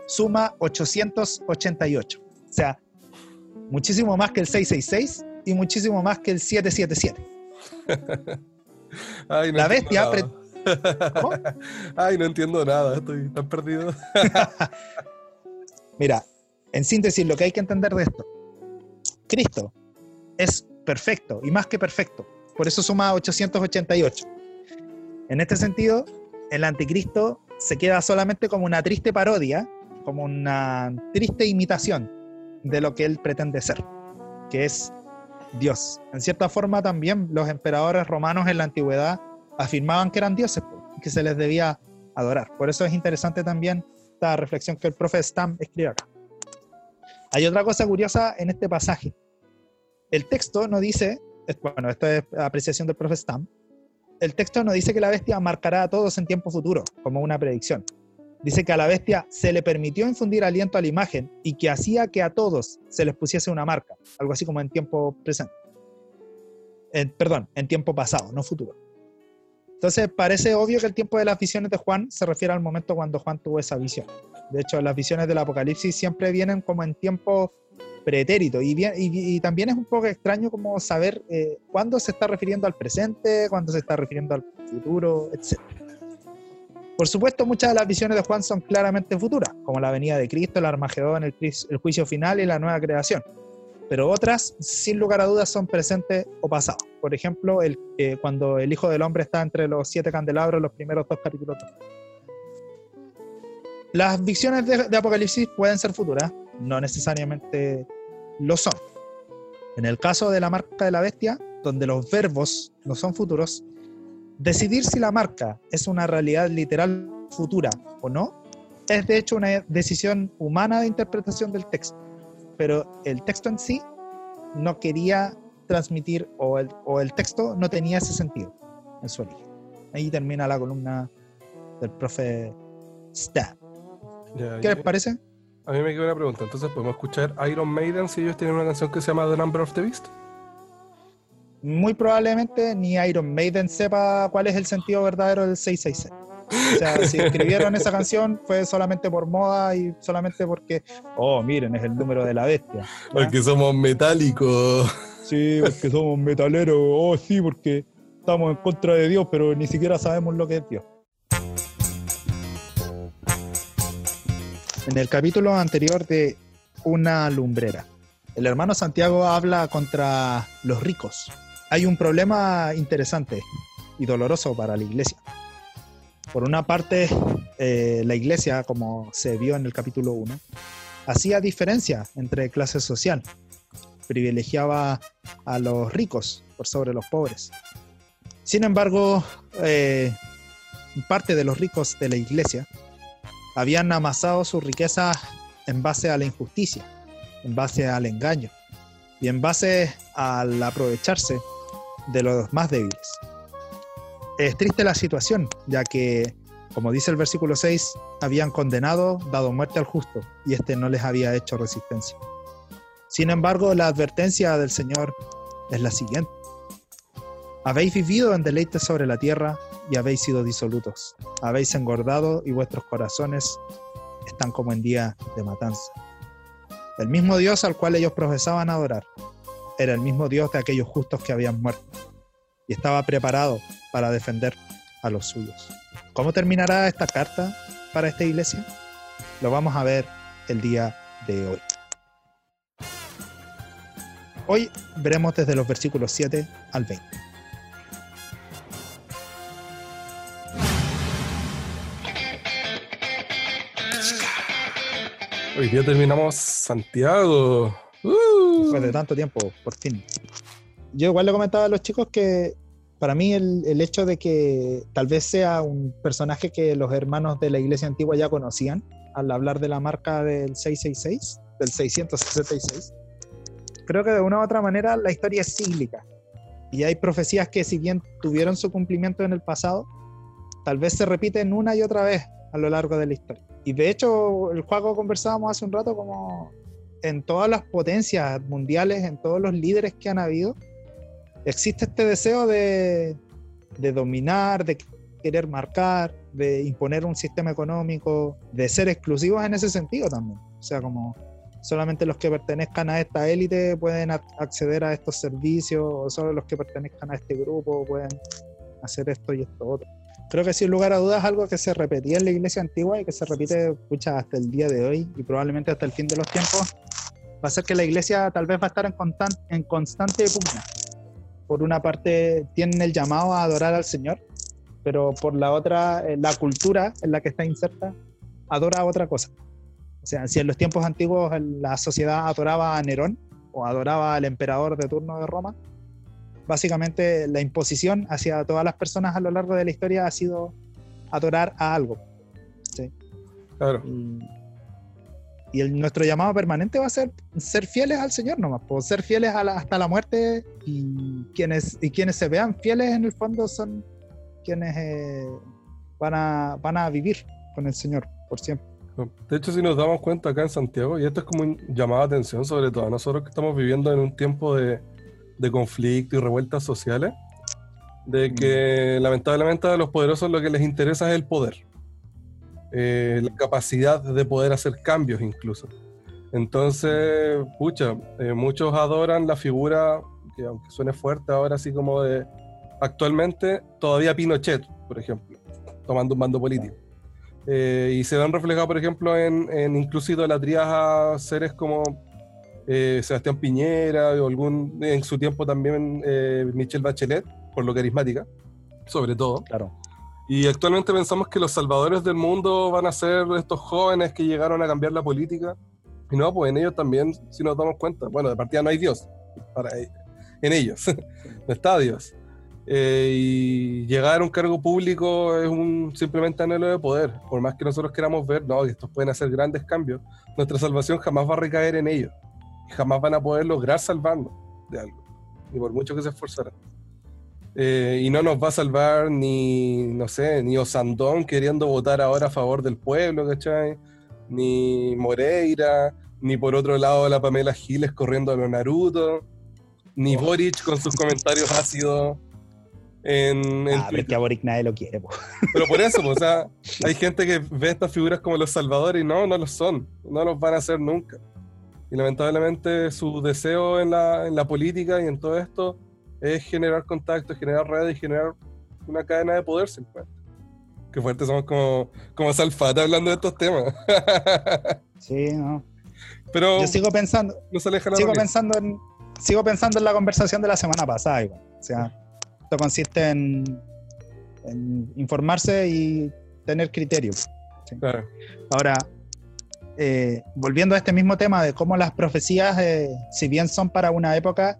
suma 888. O sea, muchísimo más que el 666 y muchísimo más que el 777. Ay, no La bestia. Ay, no entiendo nada, estoy tan perdido. Mira, en síntesis, lo que hay que entender de esto, Cristo es perfecto y más que perfecto, por eso suma 888. En este sentido, el anticristo se queda solamente como una triste parodia, como una triste imitación de lo que él pretende ser, que es Dios. En cierta forma también los emperadores romanos en la antigüedad afirmaban que eran dioses, que se les debía adorar. Por eso es interesante también esta reflexión que el profe Stam escribe acá. Hay otra cosa curiosa en este pasaje. El texto no dice, bueno, esto es apreciación del profe Stam, el texto no dice que la bestia marcará a todos en tiempo futuro, como una predicción. Dice que a la bestia se le permitió infundir aliento a la imagen y que hacía que a todos se les pusiese una marca, algo así como en tiempo presente. En- perdón, en tiempo pasado, no futuro. Entonces parece obvio que el tiempo de las visiones de Juan se refiere al momento cuando Juan tuvo esa visión. De hecho, las visiones del Apocalipsis siempre vienen como en tiempo pretérito y, y- y también es un poco extraño como saber eh, cuándo se está refiriendo al presente, cuándo se está refiriendo al futuro, etc. Por supuesto, muchas de las visiones de Juan son claramente futuras, como la venida de Cristo, el Armagedón, el, el juicio final y la nueva creación. Pero otras, sin lugar a dudas, son presentes o pasados. Por ejemplo, cuando el Hijo del Hombre está entre los siete candelabros, los primeros dos capítulos. Las visiones de Apocalipsis pueden ser futuras, no necesariamente lo son. En el caso de la marca de la bestia, donde los verbos no son futuros, decidir si la marca es una realidad literal futura o no, es de hecho una decisión humana de interpretación del texto. Pero el texto en sí no quería transmitir o el, o el texto no tenía ese sentido en su origen. Ahí termina la columna del profe Stab. ¿Qué les parece? A mí me queda una pregunta. Entonces, ¿podemos escuchar Iron Maiden si ellos tienen una canción que se llama The Number of the Beast? Muy probablemente ni Iron Maiden sepa cuál es el sentido verdadero del 666. O sea, si escribieron esa canción fue solamente por moda y solamente porque, oh, miren, es el número de la bestia. Porque somos metálicos. Sí, porque somos metaleros. Oh, sí, porque estamos en contra de Dios, pero ni siquiera sabemos lo que es Dios. En el capítulo anterior de Una lumbrera, el hermano Santiago habla contra los ricos. Hay un problema interesante y doloroso para la iglesia. Por una parte, eh, la iglesia, como se vio en el capítulo 1, hacía diferencia entre clases social privilegiaba a los ricos por sobre los pobres. Sin embargo, eh, parte de los ricos de la iglesia habían amasado su riqueza en base a la injusticia, en base al engaño y en base al aprovecharse de los más débiles. Es triste la situación, ya que, como dice el versículo 6, habían condenado, dado muerte al justo, y éste no les había hecho resistencia. Sin embargo, la advertencia del Señor es la siguiente. Habéis vivido en deleites sobre la tierra y habéis sido disolutos. Habéis engordado y vuestros corazones están como en día de matanza. El mismo Dios al cual ellos profesaban adorar era el mismo Dios de aquellos justos que habían muerto y estaba preparado para defender a los suyos. ¿Cómo terminará esta carta para esta iglesia? Lo vamos a ver el día de hoy. Hoy veremos desde los versículos 7 al 20. Hoy día terminamos Santiago. Uh. De tanto tiempo, por fin. Yo igual le comentaba a los chicos que para mí el, el hecho de que tal vez sea un personaje que los hermanos de la iglesia antigua ya conocían, al hablar de la marca del 666, del 666, creo que de una u otra manera la historia es cíclica. Y hay profecías que si bien tuvieron su cumplimiento en el pasado, tal vez se repiten una y otra vez a lo largo de la historia. Y de hecho, el juego conversábamos hace un rato como en todas las potencias mundiales, en todos los líderes que han habido, existe este deseo de, de dominar, de querer marcar, de imponer un sistema económico, de ser exclusivos en ese sentido también. O sea, como solamente los que pertenezcan a esta élite pueden ac- acceder a estos servicios, o solo los que pertenezcan a este grupo pueden hacer esto y esto otro. Creo que sin lugar a dudas algo que se repetía en la iglesia antigua y que se repite pucha, hasta el día de hoy y probablemente hasta el fin de los tiempos, va a ser que la iglesia tal vez va a estar en, constan- en constante pugna. Por una parte tienen el llamado a adorar al Señor, pero por la otra, eh, la cultura en la que está inserta adora otra cosa. O sea, si en los tiempos antiguos la sociedad adoraba a Nerón o adoraba al emperador de turno de Roma, básicamente la imposición hacia todas las personas a lo largo de la historia ha sido adorar a algo. Claro. Y, y el, nuestro llamado permanente va a ser ser fieles al Señor nomás, pues, ser fieles a la- hasta la muerte y quienes, y quienes se vean fieles en el fondo son quienes eh, van, a, van a vivir con el Señor por siempre. De hecho, si nos damos cuenta acá en Santiago, y esto es como un llamado de atención, sobre todo a nosotros que estamos viviendo en un tiempo de, de conflicto y revueltas sociales, de que lamentablemente a los poderosos lo que les interesa es el poder, Eh, la capacidad de poder hacer cambios incluso. Entonces, pucha, eh, muchos adoran la figura, que aunque suene fuerte ahora, así como de actualmente, todavía Pinochet, por ejemplo, tomando un bando político. Eh, y se ven reflejados, por ejemplo, en, en incluso idolatrías a seres como eh, Sebastián Piñera o algún, en su tiempo también eh, Michelle Bachelet, por lo carismática, sobre todo. Claro. Y actualmente pensamos que los salvadores del mundo van a ser estos jóvenes que llegaron a cambiar la política. Y no, pues en ellos también, si nos damos cuenta, bueno, de partida no hay Dios, para, en ellos, no está Dios. Eh, y llegar a un cargo público es un simplemente anhelo de poder. Por más que nosotros queramos ver, no, que estos pueden hacer grandes cambios, nuestra salvación jamás va a recaer en ellos. Y jamás van a poder lograr salvarnos de algo, ni por mucho que se esforzaran. Eh, y no nos va a salvar ni, no sé, ni Osandón queriendo votar ahora a favor del pueblo, ¿cachai? Ni Moreira, ni por otro lado la Pamela Giles corriendo a los Naruto, ni Oh. Boric con sus comentarios ácidos en, en Ah, pero que a Boric nadie lo quiere. po. Pero por eso, o sea, hay gente que ve estas figuras como los salvadores y no, no lo son, no los van a hacer nunca. Y lamentablemente su deseo en la, en la política y en todo esto es generar contactos, generar redes y generar una cadena de poder simplemente. Qué fuerte somos como, como Salfate hablando de estos temas. Sí, no. Pero Yo sigo pensando, no se aleja la sigo realidad. pensando en sigo pensando en la conversación de la semana pasada igual. O sea, esto consiste en, en informarse y tener criterio. Claro. Ahora, eh, volviendo a este mismo tema de cómo las profecías, eh, si bien son para una época,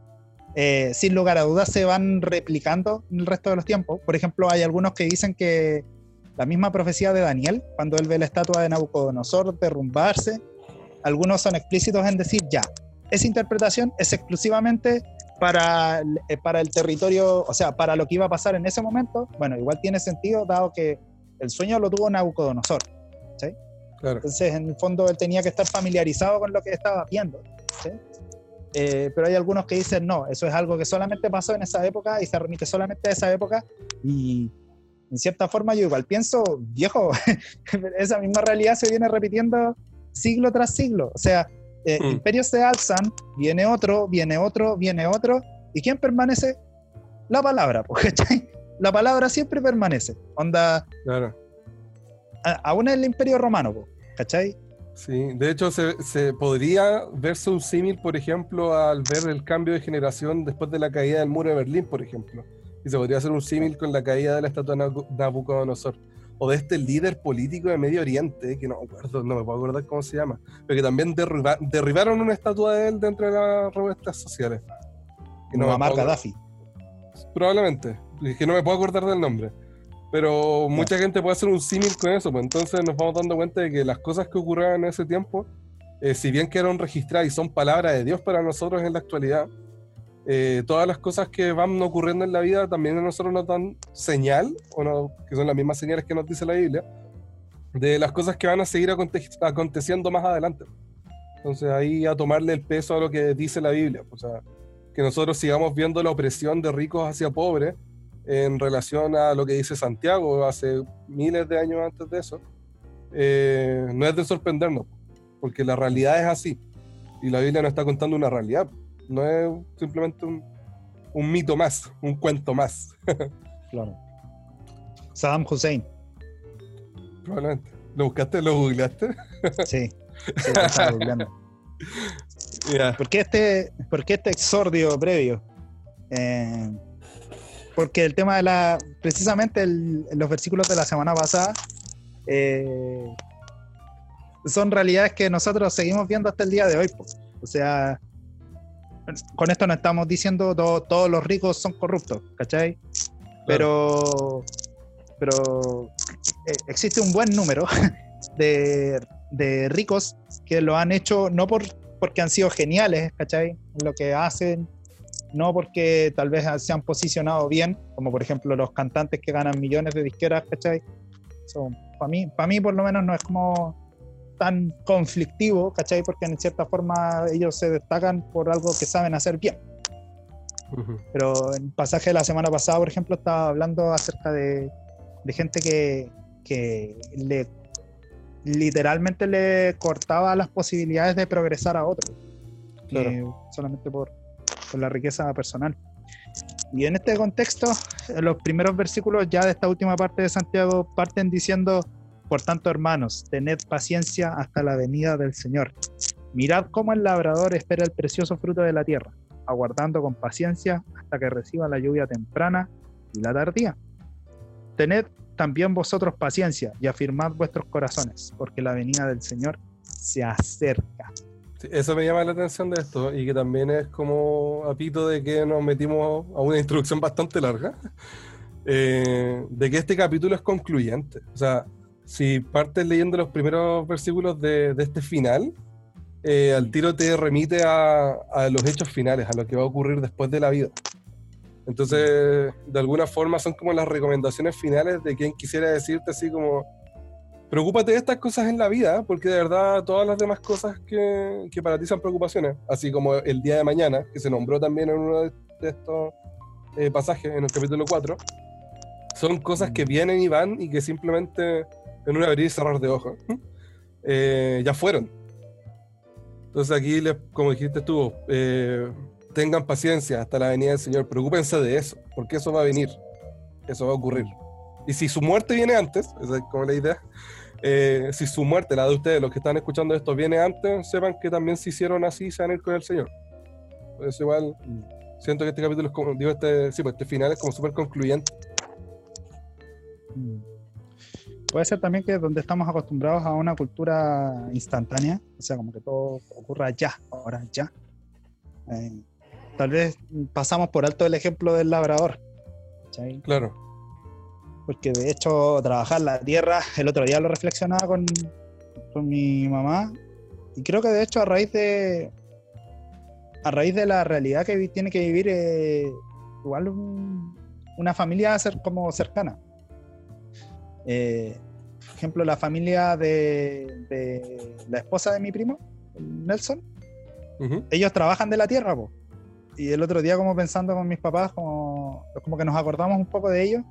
eh, sin lugar a dudas se van replicando en el resto de los tiempos. Por ejemplo, hay algunos que dicen que la misma profecía de Daniel, cuando él ve la estatua de Nabucodonosor derrumbarse, algunos son explícitos en decir ya, esa interpretación es exclusivamente para, para el territorio, o sea, para lo que iba a pasar en ese momento. Bueno, igual tiene sentido dado que el sueño lo tuvo Nabucodonosor. Claro. Entonces, en el fondo, él tenía que estar familiarizado con lo que estaba viendo. ¿sí? Eh, pero hay algunos que dicen, no, eso es algo que solamente pasó en esa época y se remite solamente a esa época. Y en cierta forma yo igual pienso, viejo, esa misma realidad se viene repitiendo siglo tras siglo. O sea, eh, Mm. imperios se alzan, viene otro, viene otro, viene otro. ¿Y quién permanece? La palabra, po, ¿cachai? La palabra siempre permanece. Onda, Claro. a- aún en el Imperio Romano, po, ¿cachai? Sí, de hecho se, se podría verse un símil, por ejemplo, al ver el cambio de generación después de la caída del muro de Berlín, por ejemplo. Y se podría hacer un símil con la caída de la estatua de Nabu- Nabucodonosor. O de este líder político de Medio Oriente, que no me acuerdo, no me puedo acordar cómo se llama, pero que también derriba- derribaron una estatua de él dentro de las revistas sociales. Y no Muammar Gaddafi. Probablemente. Es que no me puedo acordar del nombre. Pero mucha gente puede hacer un símil con eso. Pues entonces nos vamos dando cuenta de que las cosas que ocurrieron en ese tiempo, eh, si bien quedaron registradas y son palabras de Dios para nosotros en la actualidad, eh, todas las cosas que van ocurriendo en la vida también a nosotros nos dan señal, o no, que son las mismas señales que nos dice la Biblia, de las cosas que van a seguir aconte- aconteciendo más adelante. Entonces ahí a tomarle el peso a lo que dice la Biblia. O sea, que nosotros sigamos viendo la opresión de ricos hacia pobres en relación a lo que dice Santiago hace miles de años antes de eso, eh, no es de sorprendernos, porque la realidad es así. Y la Biblia nos está contando una realidad, no es simplemente un, un mito más, un cuento más, Claro. Saddam Hussein. probablemente. ¿Lo buscaste? ¿Lo googleaste? Sí. sí lo estaba googleando. Ya. ¿Por qué este, por qué este exordio previo? Eh, porque el tema de la. Precisamente el- los versículos de la semana pasada eh, son realidades que nosotros seguimos viendo hasta el día de hoy. po. O sea, con esto no estamos diciendo todo- todos los ricos son corruptos, ¿cachai? Pero, pero eh, existe un buen número de, de ricos que lo han hecho no por, porque han sido geniales, ¿cachai? En lo que hacen, no porque tal vez se han posicionado bien, como por ejemplo los cantantes que ganan millones de disqueras, ¿cachai? Para mí, para mí por lo menos no es como tan conflictivo, ¿cachai? Porque en cierta forma ellos se destacan por algo que saben hacer bien. Ujú. Pero en el pasaje de la semana pasada, por ejemplo, estaba hablando acerca de, de gente que, que le literalmente le cortaba las posibilidades de progresar a otros, Claro. solamente por, por la riqueza personal. Y en este contexto, eh, los primeros versículos ya de esta última parte de Santiago parten diciendo, por tanto, hermanos, tened paciencia hasta la venida del Señor. Mirad cómo el labrador espera el precioso fruto de la tierra, aguardando con paciencia hasta que reciba la lluvia temprana y la tardía. Tened también vosotros paciencia y afirmad vuestros corazones, porque la venida del Señor se acerca. Eso me llama la atención de esto y que también es como apito de que nos metimos a una introducción bastante larga, eh, de que este capítulo es concluyente. O sea, si partes leyendo los primeros versículos de, este final, eh, al tiro te remite a los hechos finales, a lo que va a ocurrir después de la vida. Entonces, de alguna forma son como las recomendaciones finales de quien quisiera decirte así como, preocúpate de estas cosas en la vida, porque de verdad todas las demás cosas que, que para ti son preocupaciones, así como el día de mañana, que se nombró también en uno de, estos eh, pasajes, en el capítulo 4, son cosas que vienen y van y que simplemente en un abrir y cerrar de ojos eh, ya fueron. Entonces aquí, como dijiste tú, eh, tengan paciencia hasta la venida del Señor, preocúpense de eso, porque eso va a venir, eso va a ocurrir. Y si su muerte viene antes, esa es como la idea, eh, si su muerte, la de ustedes, los que están escuchando esto, viene antes, sepan que también se hicieron así, se van a ir con el Señor. Por eso igual, siento que este capítulo es como, digo, este, sí, pues este final es como súper concluyente. Mm. Puede ser también que donde estamos acostumbrados a una cultura instantánea, o sea, como que todo ocurra ya, ahora ya. Eh, tal vez pasamos por alto el ejemplo del labrador, ¿cachai? Claro, porque de hecho trabajar la tierra, el otro día lo reflexionaba con, con mi mamá, y creo que de hecho a raíz de a raíz de la realidad que tiene que vivir eh, igual un- una familia cer- como cercana. Eh, por ejemplo, la familia de, de la esposa de mi primo, el Nelson, ellos trabajan de la tierra, po. Y el otro día como pensando con mis papás, como, como que nos acordamos un poco de ellos,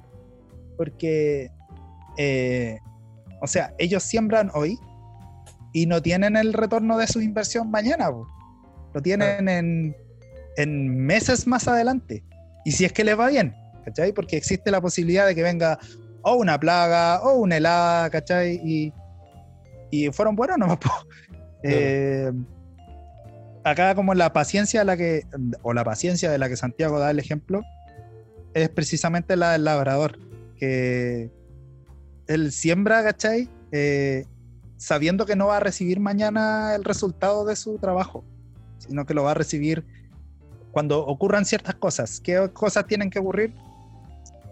porque, eh, o sea, ellos siembran hoy y no tienen el retorno de su inversión mañana, po. lo tienen en, en meses más adelante. Y si es que les va bien, ¿cachai? Porque existe la posibilidad de que venga o una plaga o una helada, ¿cachai? Y, y fueron buenos nomás. Eh, acá como la paciencia de la que, o la paciencia de la que Santiago da el ejemplo, es precisamente la del labrador, que él siembra, ¿cachai? Eh, sabiendo que no va a recibir mañana el resultado de su trabajo, sino que lo va a recibir cuando ocurran ciertas cosas. ¿Qué cosas tienen que ocurrir?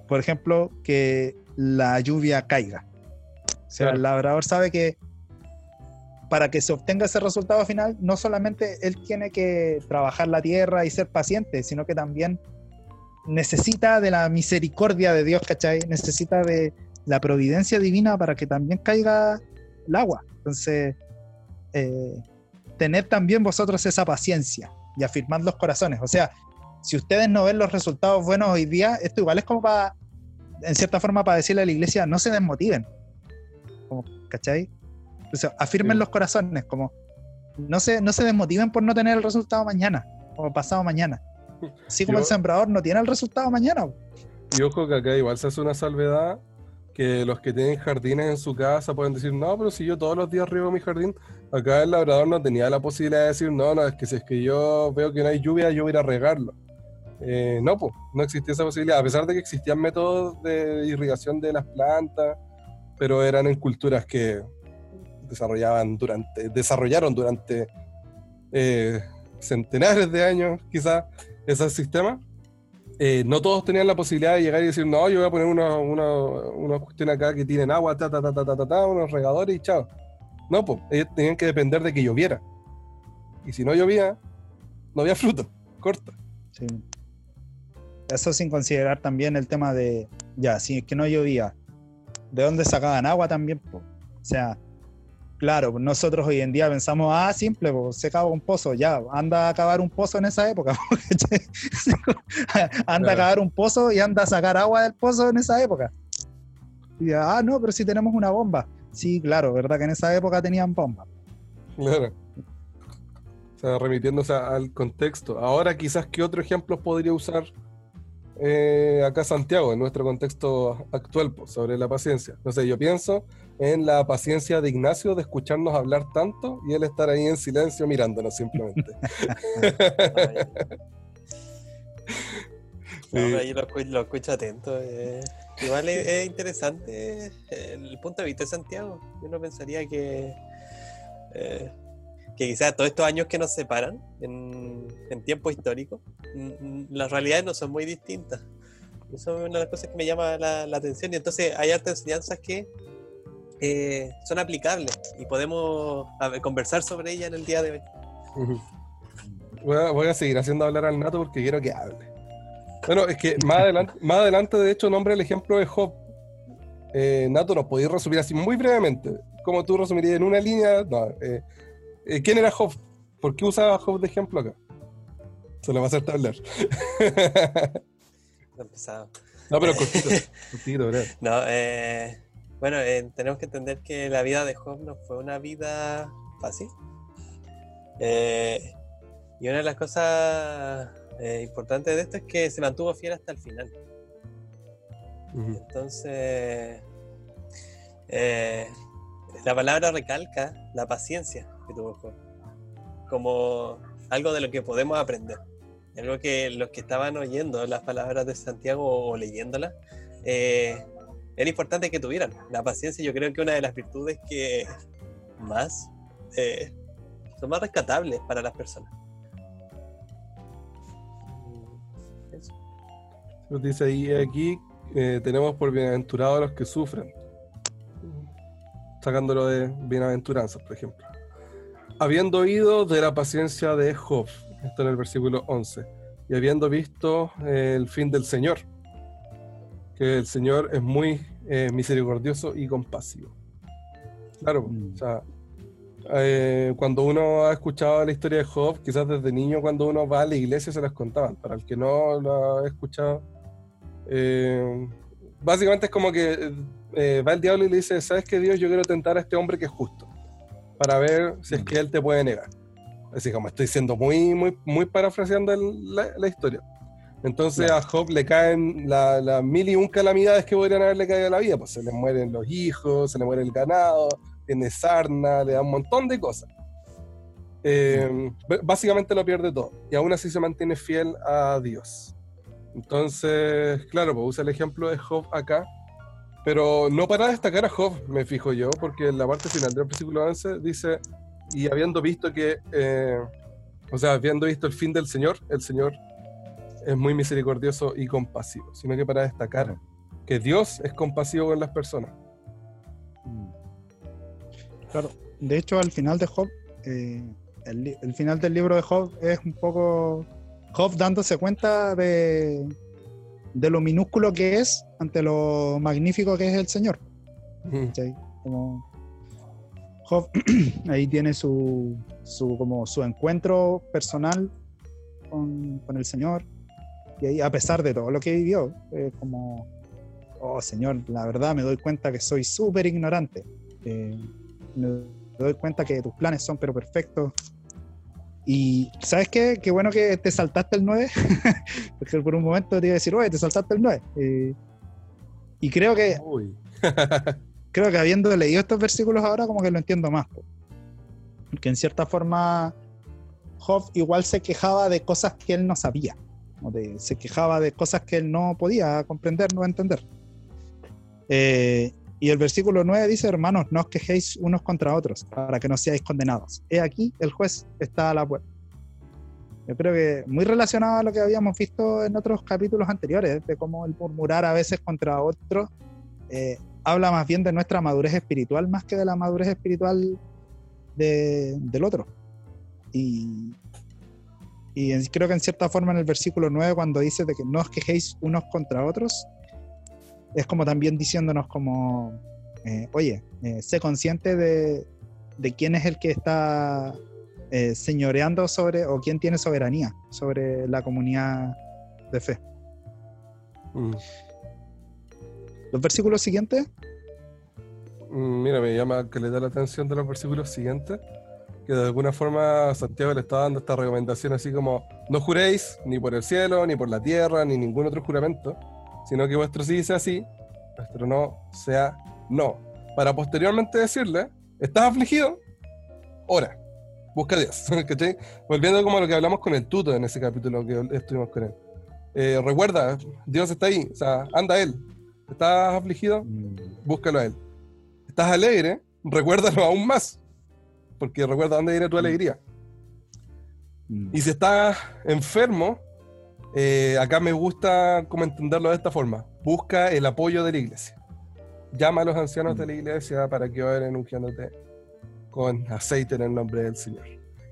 Por ejemplo, que la lluvia caiga. O sea, Claro. el labrador sabe que para que se obtenga ese resultado final, no solamente él tiene que trabajar la tierra y ser paciente, sino que también necesita de la misericordia de Dios, ¿cachai? Necesita de la providencia divina para que también caiga el agua. Entonces, eh, tened también vosotros esa paciencia y afirmad los corazones. O sea, si ustedes no ven los resultados buenos hoy día, esto igual es como para, en cierta forma, para decirle a la iglesia, no se desmotiven. Como, ¿Cachai? Entonces, afirmen Sí. los corazones, como, no se, no se desmotiven por no tener el resultado mañana o pasado mañana. Así como Yo- el sembrador no tiene el resultado mañana. Y ojo que acá igual se hace una salvedad que los que tienen jardines en su casa pueden decir, no, pero si yo todos los días riego mi jardín, acá el labrador no tenía la posibilidad de decir, no, no, es que si es que yo veo que no hay lluvia, yo voy a ir a regarlo. Eh, no, pues, no existía esa posibilidad, a pesar de que existían métodos de irrigación de las plantas, pero eran en culturas que desarrollaban durante, desarrollaron durante eh, centenares de años, quizás, ese sistema. Eh, no todos tenían la posibilidad de llegar y decir, no, yo voy a poner una, una, una cuestión acá que tienen agua, ta, ta, ta, ta, ta, ta, unos regadores y chao. No, pues, ellos tenían que depender de que lloviera. Y si no llovía, no había fruto, corta. Sí. Eso sin considerar también el tema de, ya, si es que no llovía, ¿de dónde sacaban agua también? po? O sea, claro, nosotros hoy en día pensamos, ah, simple, pues, se cava un pozo, ya, anda a cavar un pozo en esa época. anda a cavar un pozo y anda a sacar agua del pozo en esa época. Y ah, no, pero si tenemos una bomba. Sí, claro, ¿verdad que en esa época tenían bomba? Claro. O sea, remitiéndose al contexto. Ahora quizás qué otro ejemplo podría usar eh, acá Santiago, en nuestro contexto actual, sobre la paciencia. No sé, yo pienso en la paciencia de Ignacio de escucharnos hablar tanto y él estar ahí en silencio mirándonos simplemente. No, pero ahí lo, escu- lo escucho atento. eh. Igual es, es interesante eh, el punto de vista de Santiago. Uno pensaría que, eh, que quizás todos estos años que nos separan en, en tiempo histórico, las realidades no son muy distintas. Eso es una de las cosas que me llama la, la atención. Y entonces hay hartas enseñanzas que eh, son aplicables y podemos ver, conversar sobre ellas en el día de hoy. Voy a, voy a seguir haciendo hablar al Nato porque quiero que hable. Bueno, es que más adelante, más adelante de hecho, nombre el ejemplo de Job. Eh, Nato, ¿nos podéis resumir así muy brevemente? ¿Cómo tú resumirías en una línea? No, eh, ¿Quién era Job? ¿Por qué usaba Job de ejemplo acá? Se lo va a hacer hablar. No, pero cortito, cortito, breve. No, eh, bueno, eh, tenemos que entender que la vida de Job no fue una vida fácil. Eh, y una de las cosas eh, importantes de esto es que se mantuvo fiel hasta el final. Entonces, la palabra recalca la paciencia que tuvo Job como algo de lo que podemos aprender. Algo que los que estaban oyendo las palabras de Santiago o leyéndolas, eh, era importante que tuvieran. La paciencia yo creo que una de las virtudes que más eh, son más rescatables para las personas. Eso. Nos dice ahí, aquí eh, tenemos por bienaventurados a los que sufren. Sacándolo de bienaventuranzas, por ejemplo. Habiendo oído de la paciencia de Job, esto en el versículo 11, y habiendo visto eh, el fin del Señor, que el Señor es muy eh, misericordioso y compasivo. Claro, Mm. o sea, eh, cuando uno ha escuchado la historia de Job, quizás desde niño cuando uno va a la iglesia se las contaban. Para el que no lo ha escuchado, eh, básicamente es como que eh, va el diablo y le dice, ¿sabes qué Dios? Yo quiero tentar a este hombre que es justo, para ver si es que él te puede negar. Así como estoy siendo muy, muy, muy parafraseando el- la, la historia. Entonces a Job le caen las la mil y un calamidades que podrían haberle caído a la vida. Pues se le mueren los hijos, se le muere el ganado, tiene sarna, le da un montón de cosas. Eh, básicamente lo pierde todo y aún así se mantiene fiel a Dios. Entonces, claro, pues usa el ejemplo de Job acá, pero no para destacar a Job, me fijo yo, porque en la parte final del versículo 11 dice, y habiendo visto que, eh, o sea, habiendo visto el fin del Señor, el Señor es muy misericordioso y compasivo, sino que para destacar que Dios es compasivo con las personas. Mm. Claro, de hecho al final de Job, eh, el, final del libro de Job es un poco Job dándose cuenta de, de lo minúsculo que es ante lo magnífico que es el Señor. Mm. Job ahí tiene su, su, como su encuentro personal con, con el Señor y a pesar de todo lo que vivió, es como, oh Señor, la verdad me doy cuenta que soy súper ignorante. Eh, me doy cuenta que tus planes son pero perfectos. Y ¿sabes qué? Qué bueno que te saltaste el 9, porque por un momento te iba a decir, oye, te saltaste el 9. Eh, y creo que Uy. creo que habiendo leído estos versículos ahora, como que lo entiendo más. po. Porque en cierta forma, Job igual se quejaba de cosas que él no sabía. De- se quejaba de cosas que él no podía comprender, no entender. Eh, y el versículo 9 dice, hermanos, no os quejéis unos contra otros, para que no seáis condenados. He aquí, el juez está a la puerta. Yo creo que muy relacionado a lo que habíamos visto en otros capítulos anteriores, de cómo el murmurar a veces contra otros eh, habla más bien de nuestra madurez espiritual más que de la madurez espiritual de- del otro. Y, y en- creo que en cierta forma en el versículo 9 cuando dice de que no os quejéis unos contra otros, es como también diciéndonos como, eh, oye, eh, sé consciente de, de quién es el que está eh, señoreando sobre, o quién tiene soberanía sobre la comunidad de fe. Mm. Los versículos siguientes Mm, Mira, me llama que le da la atención de los versículos siguientes, que de alguna forma Santiago le está dando esta recomendación así como, no juréis ni por el cielo, ni por la tierra, ni ningún otro juramento, sino que vuestro sí sea sí, vuestro no sea no. Para posteriormente decirle, ¿estás afligido? Ora, busca a Dios. ¿cachai? Volviendo como a lo que hablamos con el tuto en ese capítulo que estuvimos con él. Eh, recuerda, Dios está ahí, o sea, anda a Él. ¿Estás afligido? búscalo a él. ¿Estás alegre? Recuérdalo aún más. Porque recuerda dónde viene tu alegría. Y si estás enfermo, eh, acá me gusta como entenderlo de esta forma. Busca el apoyo de la iglesia. Llama a los ancianos de la iglesia para que oren ungiéndote con aceite en el nombre del Señor.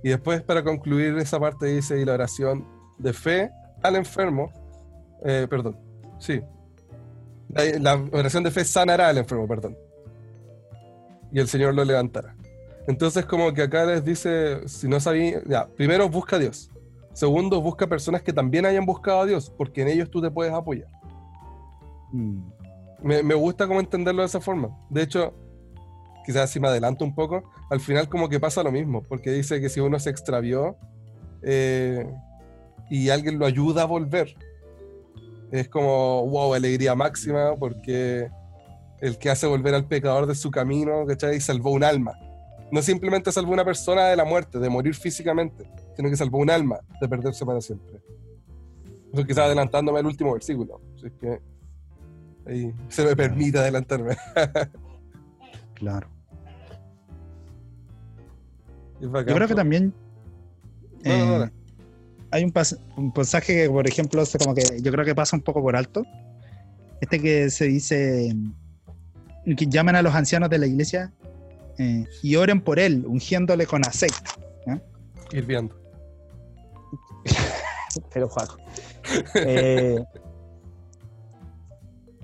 Y después, para concluir esa parte, dice, y la oración de fe al enfermo, eh, perdón, sí, la, la oración de fe sanará al enfermo, perdón. Y el Señor lo levantará. Entonces, como que acá les dice, si no sabía, ya, primero busca a Dios. Segundo, busca personas que también hayan buscado a Dios, porque en ellos tú te puedes apoyar. Mm. Me, me gusta como entenderlo de esa forma. De hecho, quizás si me adelanto un poco, al final como que pasa lo mismo, porque dice que si uno se extravió eh, y alguien lo ayuda a volver, es como, wow, alegría máxima, porque el que hace volver al pecador de su camino, ¿cachai? Salvó un alma. No simplemente salvó una persona de la muerte, de morir físicamente, sino que salvó un alma de perderse para siempre. Eso quizás adelantándome al último versículo. Así que ahí se me permite adelantarme. Claro. Es bacán, Yo creo que también No, no, no, eh, hay un, pas- un pasaje que, por ejemplo, se- como que yo creo que pasa un poco por alto. Este que se dice que llaman a los ancianos de la iglesia eh, y oren por él, ungiéndole con aceite. Hirviendo. Pero Juaco. Eh,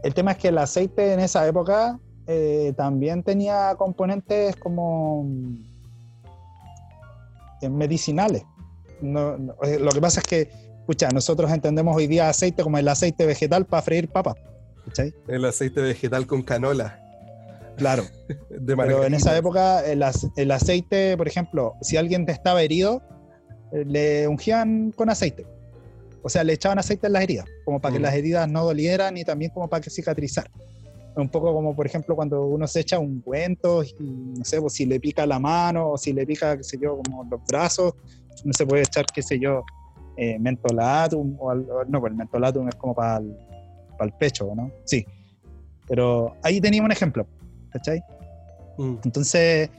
el tema es que el aceite en esa época eh, también tenía componentes como eh, medicinales. No- no, eh, lo que pasa es que, escucha, nosotros entendemos hoy día aceite como el aceite vegetal para freír papas. El aceite vegetal con canola. Claro. De Pero en esa época el, ace- el aceite, por ejemplo, si alguien estaba herido, eh, le ungían con aceite. O sea, le echaban aceite en las heridas, como para que Mm. las heridas no dolieran y también como para que cicatrizaran. un poco como, por ejemplo, cuando uno se echa un cuento y no sé, pues si le pica la mano o si le pica, qué sé yo, como los brazos, no se puede echar, qué sé yo, eh, mentolatum o, no, pues el mentolatum es como para el, para el pecho, ¿no? Sí. Pero ahí tenía un ejemplo, ¿cachai? Mm. Entonces,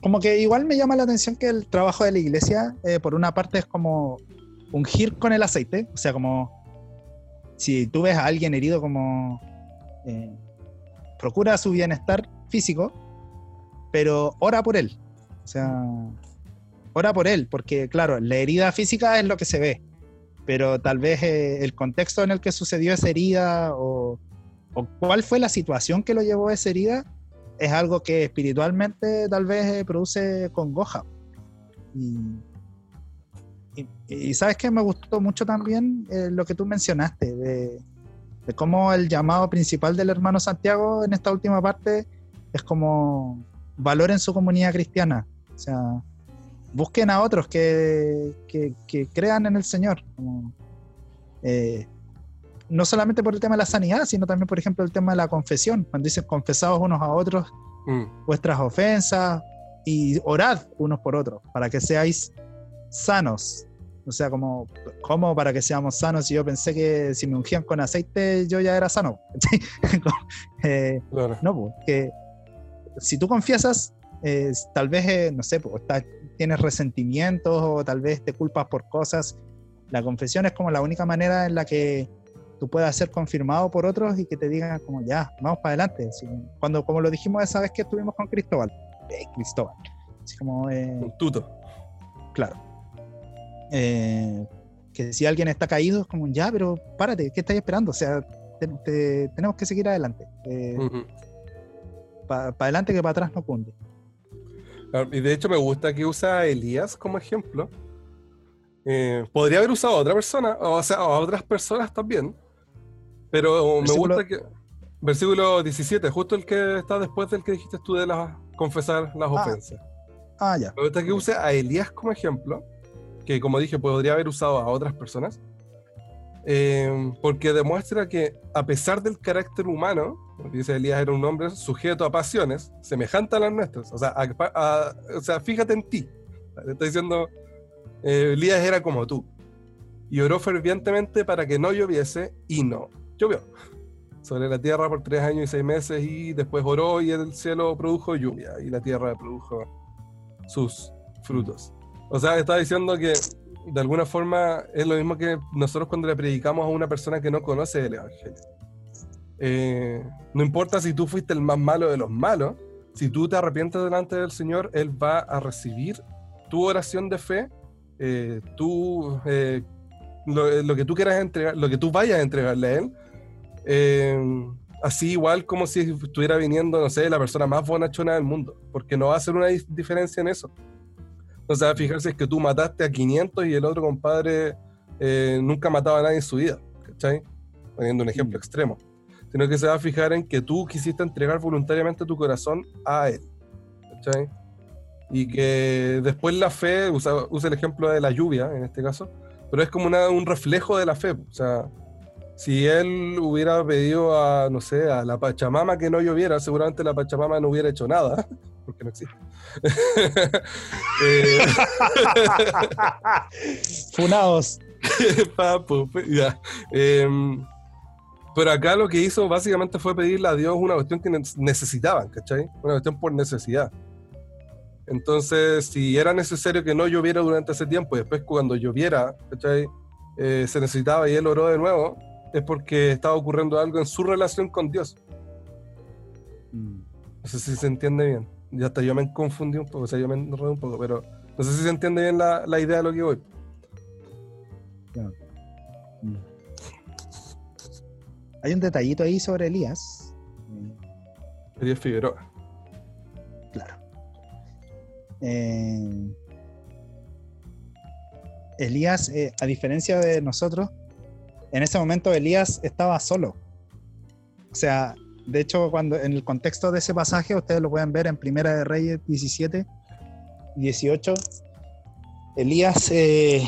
como que igual me llama la atención que el trabajo de la iglesia, eh, por una parte, es como ungir con el aceite, o sea, como si tú ves a alguien herido, como eh, procura su bienestar físico, pero ora por él, o sea, ora por él, porque claro, la herida física es lo que se ve, pero tal vez eh, el contexto en el que sucedió esa herida o, o cuál fue la situación que lo llevó a esa herida es algo que espiritualmente tal vez eh, produce congoja. Y, sabes que me gustó mucho también eh, lo que tú mencionaste, de, cómo el llamado principal del hermano Santiago en esta última parte es como valoren su comunidad cristiana. O sea, busquen a otros que, que, crean en el Señor. Eh, no solamente por el tema de la sanidad, sino también, por ejemplo, el tema de la confesión. Cuando dicen confesados unos a otros mm. vuestras ofensas y orad unos por otros para que seáis sanos. O sea, como, ¿cómo para que seamos sanos? Y yo pensé que si me ungían con aceite yo ya era sano. Eh, no, pues, que si tú confiesas, eh, tal vez, eh, no sé, pues, tienes resentimientos o tal vez te culpas por cosas. La confesión es como la única manera en la que tú puedas ser confirmado por otros y que te digan como ya, vamos para adelante. cuando, como lo dijimos esa vez que estuvimos con Cristóbal, eh, Cristóbal, así como... Eh, tuto. Claro. Eh, que si alguien está caído, es como, ya, pero párate, ¿qué estáis esperando? O sea, tenemos que seguir adelante. Eh, Para adelante que para atrás no cunde. Y de hecho me gusta que usa a Elías como ejemplo. podría haber usado a otra persona, o sea, a otras personas también, pero me gusta que. Versículo 17, justo el que está después del que dijiste tú de las, confesar las ah. ofensas. Ah, ya. Me gusta que use a Elías como ejemplo, que como dije, podría haber usado a otras personas, eh, porque demuestra que a pesar del carácter humano, dice Elías era un hombre sujeto a pasiones semejantes a las nuestras, o sea, o sea fíjate en ti. Está diciendo, eh, Elías era como tú. Y oró fervientemente para que no lloviese y no llovió sobre la tierra por tres años y seis meses y después oró y el cielo produjo lluvia y la tierra produjo sus frutos. O sea, está diciendo que de alguna forma es lo mismo que nosotros cuando le predicamos a una persona que no conoce el Evangelio. Eh, no importa si tú fuiste el más malo de los malos, si tú te arrepientes delante del Señor, Él va a recibir tu oración de fe, eh, tú, eh, lo, lo, que tú quieras entregar, lo que tú vayas a entregarle a Él, eh, así igual como si estuviera viniendo, no sé, la persona más bonachona del mundo, porque no va a hacer una diferencia en eso. Va a fijar si es que tú mataste a 500 y el otro compadre eh, nunca mataba a nadie en su vida, ¿cachai? Poniendo un ejemplo mm. extremo. Sino que se va a fijar en que tú quisiste entregar voluntariamente tu corazón a él, ¿cachai? Y que después la fe, usa, usa el ejemplo de la lluvia en este caso, pero es como una, un reflejo de la fe, o sea, si él hubiera pedido a, no sé, a la Pachamama que no lloviera, seguramente la Pachamama no hubiera hecho nada, porque no existe. Eh, Funados. Papo, ya. Em, pero acá lo que hizo básicamente fue pedirle a Dios una cuestión que necesitaban, ¿cachai? Una cuestión por necesidad. Entonces, si era necesario que no lloviera durante ese tiempo y después cuando lloviera, ¿cachai? Eh, se necesitaba y él oró de nuevo, es porque estaba ocurriendo algo en su relación con Dios. Mm. No sé si se entiende bien. Ya hasta yo me confundí un poco, o sea, yo me enredé un poco, pero no sé si se entiende bien la, idea de lo que voy. Mm. Hay un detallito ahí sobre Elías. Elías Figueroa. Claro. Eh, Elías, eh, a diferencia de nosotros, en ese momento Elías estaba solo. O sea, de hecho, cuando en el contexto de ese pasaje, ustedes lo pueden ver en Primera de Reyes 17, 18. Elías, eh,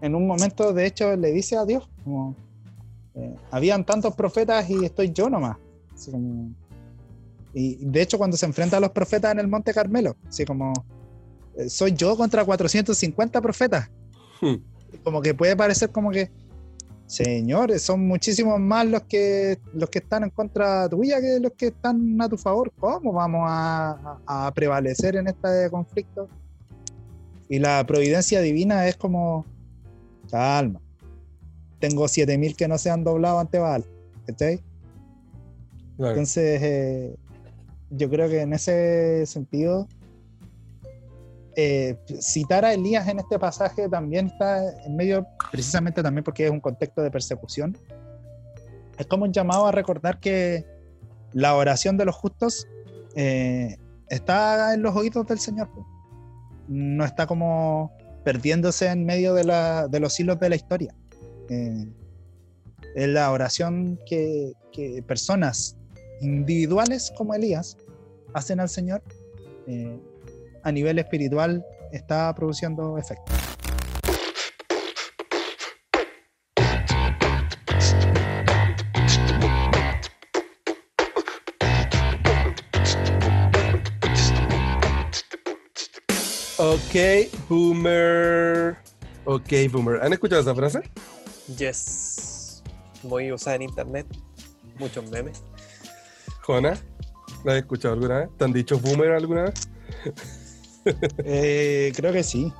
en un momento, de hecho, le dice a Dios, como, Eh, habían tantos profetas y estoy yo nomás. Así como- y de hecho, cuando se enfrenta a los profetas en el Monte Carmelo, así como eh, soy yo contra 450 profetas. Hmm. Como que puede parecer como que, señores, son muchísimos más los que los que están en contra tuya que los que están a tu favor. ¿Cómo vamos a, a- prevalecer en este conflicto? Y la providencia divina es como, calma. Tengo 7000 que no se han doblado ante Baal. ¿Cachai? Claro. Entonces, eh, yo creo que en ese sentido, eh, citar a Elías en este pasaje también está en medio, precisamente también porque es un contexto de persecución. Es como un llamado a recordar que la oración de los justos eh, está en los oídos del Señor. No está como perdiéndose en medio de, la- de los hilos de la historia. Eh, es la oración que, que personas individuales como Elías hacen al Señor, eh, a nivel espiritual está produciendo efecto. Ok, boomer. Ok, boomer. ¿Han escuchado esa frase? Yes. Muy usada en internet. Muchos memes. Jona, ¿la has escuchado alguna vez? ¿Te han dicho boomer alguna vez? Eh, creo que sí.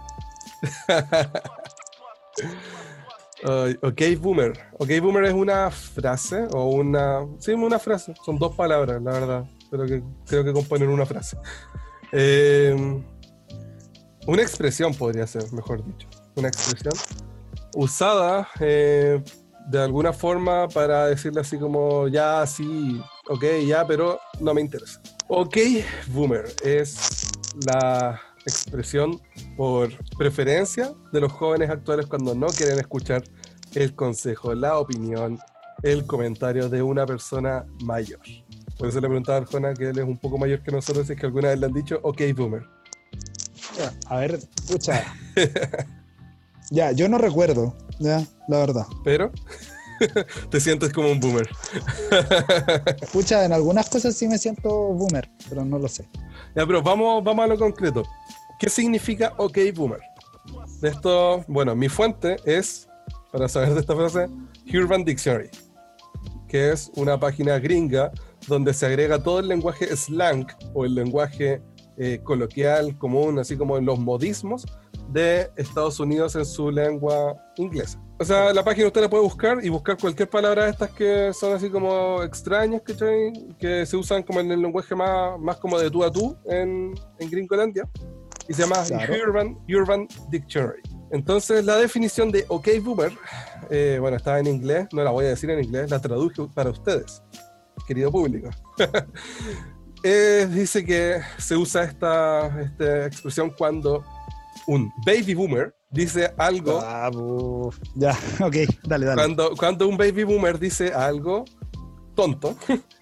Ay, ok, boomer. Ok, boomer es una frase o una. Sí, una frase. Son dos palabras, la verdad. Pero que creo que componen una frase. Eh, una expresión podría ser, mejor dicho. Una expresión usada eh, de alguna forma para decirle así como ya, sí, ok, ya, pero no me interesa. Ok, boomer es la expresión por preferencia de los jóvenes actuales cuando no quieren escuchar el consejo, la opinión, el comentario de una persona mayor. Por eso le preguntaba a Arjona que él es un poco mayor que nosotros, si es que alguna vez le han dicho, ok, boomer. A ver, escucha. ya, yo no recuerdo, ya, la verdad. Pero te sientes como un boomer. Escucha, en algunas cosas sí me siento boomer, pero no lo sé. Ya, pero vamos, vamos a lo concreto. ¿Qué significa OK Boomer? Esto, bueno, mi fuente es, para saber de esta frase, Urban Dictionary, que es una página gringa donde se agrega todo el lenguaje slang o el lenguaje eh, coloquial común, así como en los modismos de Estados Unidos en su lengua inglesa. O sea, la página usted la puede buscar y buscar cualquier palabra de estas que son así como extrañas, ¿cachai? que se usan como en el lenguaje más, más como de tú a tú en, en Gringolandia. Y se llama Claro. Urban, Urban Dictionary. Entonces, la definición de OK Boomer, eh, bueno, está en inglés, no la voy a decir en inglés, la traduje para ustedes, querido público. Eh, dice que se usa esta, esta expresión cuando un baby boomer dice algo Ah. Ya, ok, dale, dale. cuando, cuando un baby boomer dice algo tonto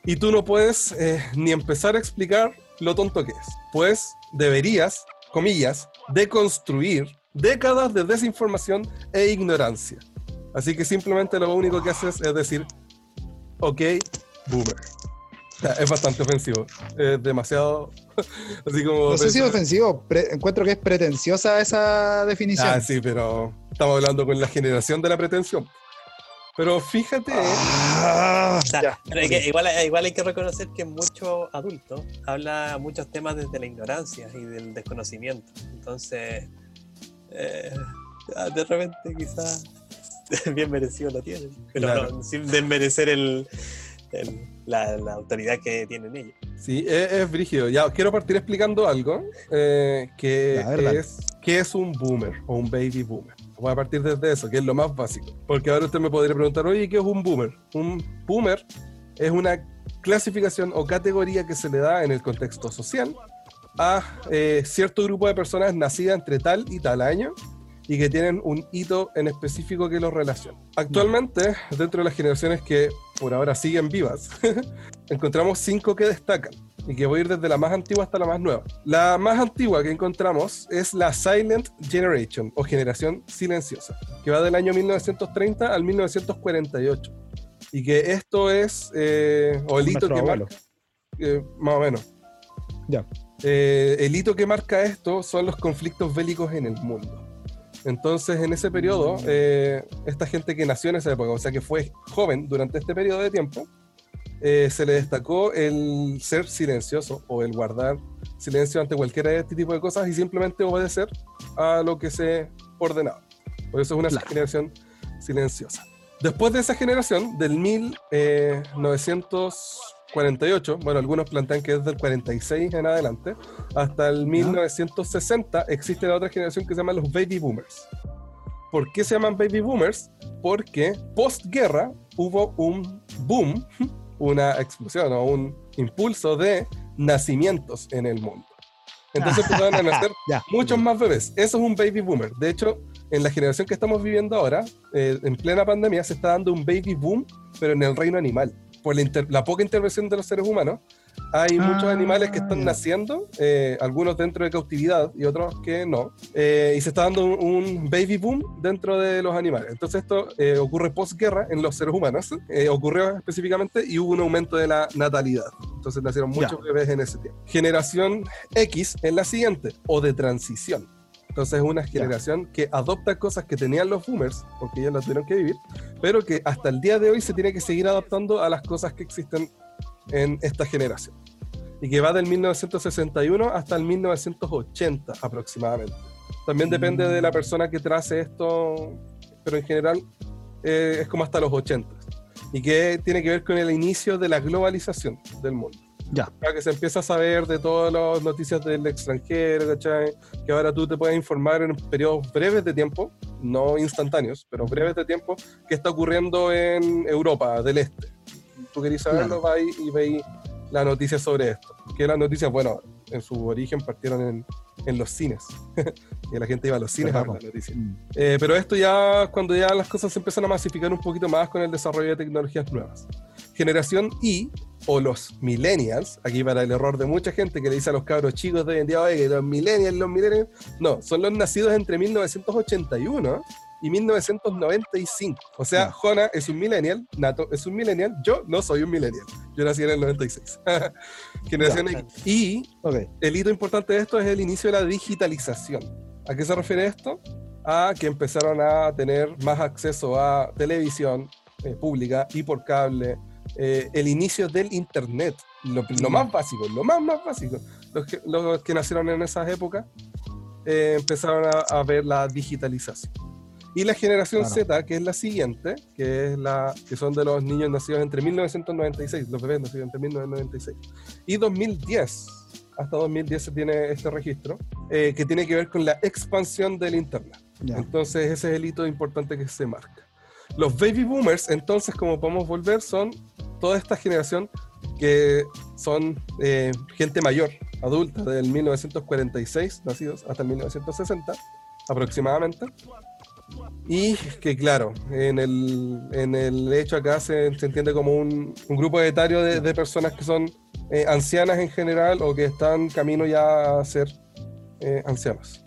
y tú no puedes eh, ni empezar a explicar lo tonto que es, pues deberías, comillas, deconstruir décadas de desinformación e ignorancia. Así que simplemente lo único que haces es decir, ok, boomer. O sea, es bastante ofensivo, es demasiado, así como... No sé si es ofensivo, pre- encuentro que es pretenciosa esa definición. Ah, sí, pero estamos hablando con la generación de la pretensión. Pero fíjate... Ah, O sea, ya, pero hay ok. que- igual, igual hay que reconocer que muchos adultos habla muchos temas desde la ignorancia y del desconocimiento. Entonces, eh, ah, de repente quizás bien merecido lo tienen, pero Claro. no, sin desmerecer el, el- la, la autoridad que tienen ellos. Sí, es, es brígido. Ya, quiero partir explicando algo, eh, que es, ¿qué es un boomer o un baby boomer? Voy a partir desde eso, que es lo más básico. Porque ahora usted me podría preguntar, oye, ¿qué es un boomer? Un boomer es una clasificación o categoría que se le da en el contexto social a eh, cierto grupo de personas nacidas entre tal y tal año y que tienen un hito en específico que los relaciona. Actualmente, dentro de las generaciones que por ahora siguen vivas, encontramos cinco que destacan y que voy a ir desde la más antigua hasta la más nueva. La más antigua que encontramos es la Silent Generation o generación silenciosa, que va del año 1930 al 1948. Y que esto es, eh, o el hito que marca, eh, más o menos. Ya. Eh, el hito que marca esto son los conflictos bélicos en el mundo. Entonces, en ese periodo, eh, esta gente que nació en esa época, o sea, que fue joven durante este periodo de tiempo, eh, se le destacó el ser silencioso o el guardar silencio ante cualquiera de este tipo de cosas y simplemente obedecer a lo que se ordenaba. Por eso es una Claro. generación silenciosa. Después de esa generación, del 1948, bueno, algunos plantean que es del 46 en adelante, hasta el 1960 existe la otra generación que se llama los baby boomers. ¿Por qué se llaman baby boomers? Porque postguerra hubo un boom, una explosión o un impulso de nacimientos en el mundo. Entonces empezaron a nacer muchos más bebés. Eso es un baby boomer. De hecho, en la generación que estamos viviendo ahora, eh, en plena pandemia, se está dando un baby boom, pero en el reino animal. Por la, inter- la poca intervención de los seres humanos, hay Ah, muchos animales que están ya. naciendo, eh, algunos dentro de cautividad y otros que no. Eh, y se está dando un, un baby boom dentro de los animales. Entonces esto eh, ocurre posguerra en los seres humanos. eh, ocurrió específicamente y hubo un aumento de la natalidad. Entonces nacieron Ya. muchos bebés en ese tiempo. Generación X es la siguiente, o de transición. Entonces es una generación que adopta cosas que tenían los boomers, porque ellos las tuvieron que vivir, pero que hasta el día de hoy se tiene que seguir adaptando a las cosas que existen en esta generación. Y que va del 1961 hasta el 1980 aproximadamente. También depende de la persona que trace esto, pero en general eh, es como hasta los 80. Y que tiene que ver con el inicio de la globalización del mundo. Ya. Para que se empieza a saber de todas las noticias del extranjero, ¿cachai? Que ahora tú te puedes informar en periodos breves de tiempo, no instantáneos, pero breves de tiempo, qué está ocurriendo en Europa del Este. Tú querés saberlo, Claro. vais y veis la noticia sobre esto. Que las noticias, bueno, en su origen partieron en, en los cines. y la gente iba a los cines a ver las noticias. Mm. Eh, pero esto ya, cuando ya las cosas se empiezan a masificar un poquito más con el desarrollo de tecnologías nuevas. Generación I, o los millennials, aquí para el error de mucha gente que le dice a los cabros chicos de hoy en día, oye, que los millennials, los millennials, no, son los nacidos entre 1981 y 1995. O sea. Jona es un millennial, Nato es un millennial, yo no soy un millennial, yo nací en el 96. Generación. X. Y Ok. el hito importante de esto es el inicio de la digitalización. ¿A qué se refiere esto? A que empezaron a tener más acceso a televisión eh, pública y por cable, eh, el inicio del Internet, lo, lo más básico, lo más, más básico. Los que, los que nacieron en esas épocas eh, empezaron a, a ver la digitalización. Y la generación Claro. Z, que es la siguiente, que, es la, que son de los niños nacidos entre 1996, los bebés nacidos entre 1996 y 2010. Hasta 2010 se tiene este registro, eh, que tiene que ver con la expansión del Internet. Ya. Entonces ese es el hito importante que se marca. Los baby boomers, entonces, como podemos volver, son toda esta generación que son eh, gente mayor, adulta, del 1946 nacidos hasta el 1960 aproximadamente. Y que claro, en el, en el hecho acá se, entiende como un, grupo etario de, de personas que son eh, ancianas en general o que están camino ya a ser eh, ancianos.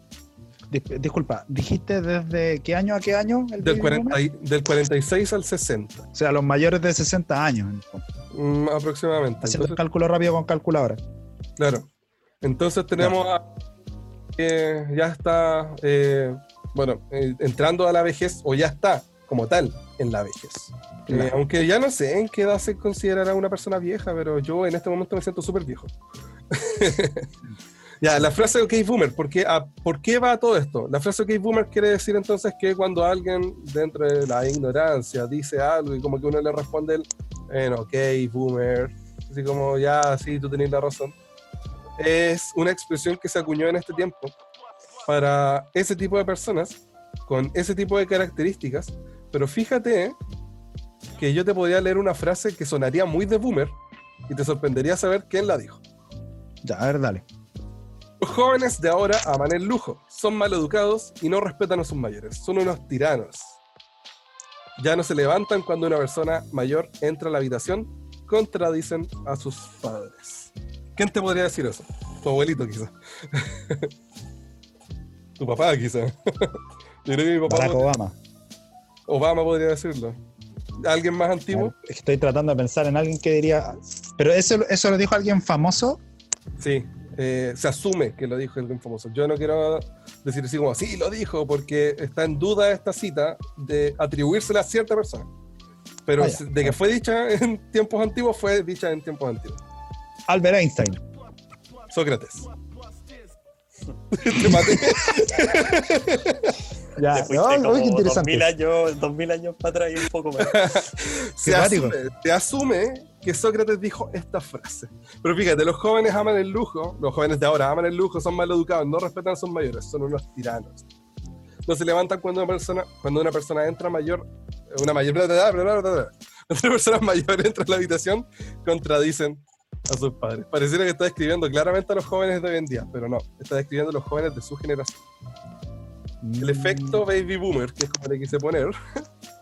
Dis- disculpa, ¿dijiste desde qué año a qué año? El Del, baby 40 boomer? y- del 46 al 60, O sea, los mayores de 60 años. en el fondo. mm, aproximadamente. Haciendo el Entonces, cálculo rápido con calculadora. claro. Entonces tenemos a- ya está, eh, bueno, eh, entrando a la vejez, o ya está como tal en la vejez. Eh, Claro. aunque ya no sé en qué edad se considerará una persona vieja, pero yo en este momento me siento súper viejo. ya, la frase OK Boomer, ¿por qué, ah, ¿por qué va todo esto? La frase OK Boomer quiere decir entonces que cuando alguien dentro de la ignorancia dice algo y como que uno le responde el, bueno, OK Boomer, así como ya, sí, tú tenés la razón, es una expresión que se acuñó en este tiempo para ese tipo de personas con ese tipo de características, pero fíjate que yo te podría leer una frase que sonaría muy de boomer y te sorprendería saber quién la dijo. Ya, a ver, dale. Los jóvenes de ahora aman el lujo, son maleducados y no respetan a sus mayores, son unos tiranos. Ya no se levantan cuando una persona mayor entra a la habitación, contradicen a sus padres. ¿Quién te podría decir eso? Tu abuelito quizá. tu papá quizá. Yo creo que mi papá Barack Obama. Obama podría decirlo. ¿Alguien más antiguo? Estoy tratando de pensar en alguien que diría. Pero eso, eso lo dijo alguien famoso. Sí, eh, se asume que lo dijo alguien famoso. Yo no quiero decir así como, sí, lo dijo, porque está en duda esta cita de atribuírsela a cierta persona. Pero Ah, ya. de que fue dicha en tiempos antiguos, fue dicha en tiempos antiguos. Albert Einstein. Sócrates. Te maté. Ya, Te no, como uy, qué interesante. 2000 años, 2000 años para atrás y un poco más. se, asume, se asume que Sócrates dijo esta frase. Pero fíjate, los jóvenes aman el lujo, los jóvenes de ahora aman el lujo, son mal educados, no respetan a sus mayores, son unos tiranos. No se levantan cuando una persona, cuando una persona entra mayor, una mayor, bla, bla. Cuando una persona mayor entra a la habitación, contradicen a sus padres. Pareciera que está describiendo claramente a los jóvenes de hoy en día, pero no, está describiendo a los jóvenes de su generación. El Mm. efecto baby boomer, que es como le quise poner,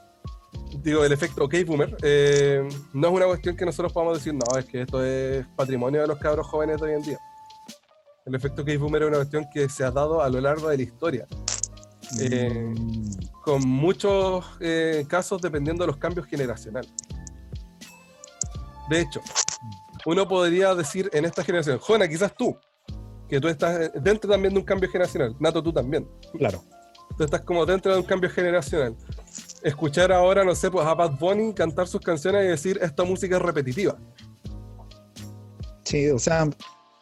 digo, el efecto ok boomer, eh, no es una cuestión que nosotros podamos decir, no, es que esto es patrimonio de los cabros jóvenes de hoy en día. El efecto ok boomer es una cuestión que se ha dado a lo largo de la historia, eh, Mm. con muchos eh, casos dependiendo de los cambios generacionales. De hecho, uno podría decir en esta generación, Jona, quizás tú, que tú estás dentro también de un cambio generacional, Nato, tú también. Claro. tú estás como dentro de un cambio generacional. Escuchar ahora, no sé, pues a Bad Bunny cantar sus canciones y decir esta música es repetitiva. Sí, o sea,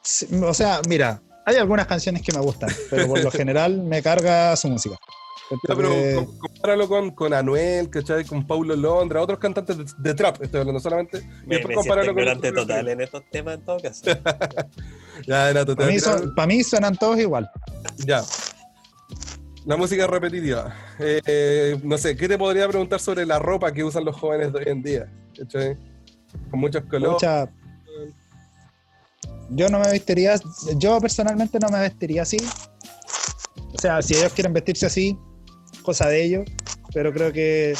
sí, o sea, mira, hay algunas canciones que me gustan, pero por lo general me carga su música. Ya, pero com- compáralo con, con Anuel, ¿cachai? Con Paulo Londra, otros cantantes de, de trap, estoy hablando solamente. y Me, después compáralo con- total en estos temas en todo caso. Ya, Nato, te para, voy mí a tirar- son- para mí suenan todos igual. Ya. La música repetitiva. Eh, eh, no sé, ¿qué te podría preguntar sobre la ropa que usan los jóvenes de hoy en día? ¿Cachai? Con muchos colores. Mucha- yo no me vestiría, yo personalmente no me vestiría así. O sea, si ellos quieren vestirse así, cosa de ellos, pero creo que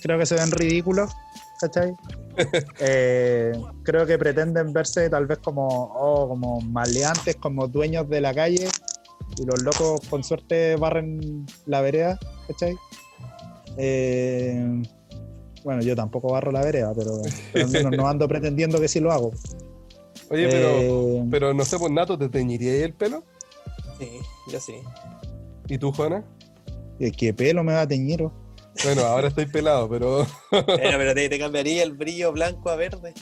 creo que se ven ridículos, ¿cachai? Eh, creo que pretenden verse tal vez como, oh, como maleantes, como dueños de la calle, y los locos con suerte barren la vereda, ¿cachai? Eh, bueno, yo tampoco barro la vereda, pero, pero al menos no ando pretendiendo que sí lo hago. Oye, pero, Eh, pero no sé, pues Nato, ¿te teñiría ahí el pelo? Sí, yo sí. ¿Y tú, Juana? ¿Qué pelo me va a teñir? oh? Bueno, ahora estoy pelado, pero Bueno, pero te, te cambiaría el brillo blanco a verde.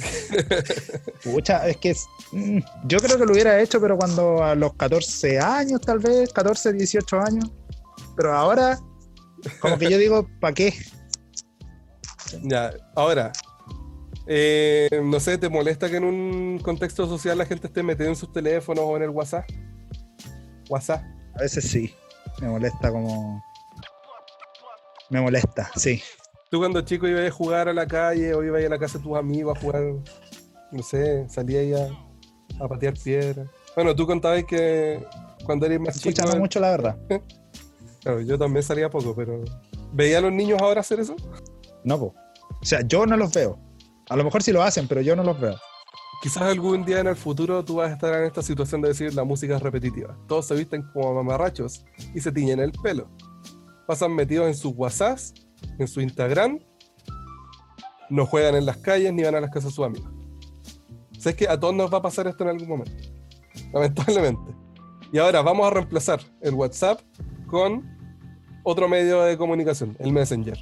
Pucha, es que es- mm, yo creo que lo hubiera hecho, pero cuando a los 14 años, tal vez, 14, 18 años. Pero ahora, como que yo digo, ¿para qué? ya, ahora, eh, no sé, ¿te molesta que en un contexto social la gente esté metida en sus teléfonos o en el WhatsApp? WhatsApp. A veces sí, me molesta como... Me molesta, sí. Tú cuando chico ibas a jugar a la calle o ibas a la casa de tus amigos a jugar, no sé, salías a, a patear piedras. Bueno, tú contabas que cuando eres más chico, Escuchando mucho, la verdad. claro, yo también salía poco, pero ¿veía a los niños ahora hacer eso? No, po. O sea, yo no los veo. A lo mejor sí lo hacen, pero yo no los veo. Quizás algún día en el futuro tú vas a estar en esta situación de decir la música es repetitiva. Todos se visten como mamarrachos y se tiñen el pelo. Pasan metidos en sus WhatsApps, en su Instagram, no juegan en las calles ni van a las casas de sus amigos. Sabes que a todos nos va a pasar esto en algún momento, lamentablemente. Y ahora vamos a reemplazar el WhatsApp con otro medio de comunicación, el Messenger.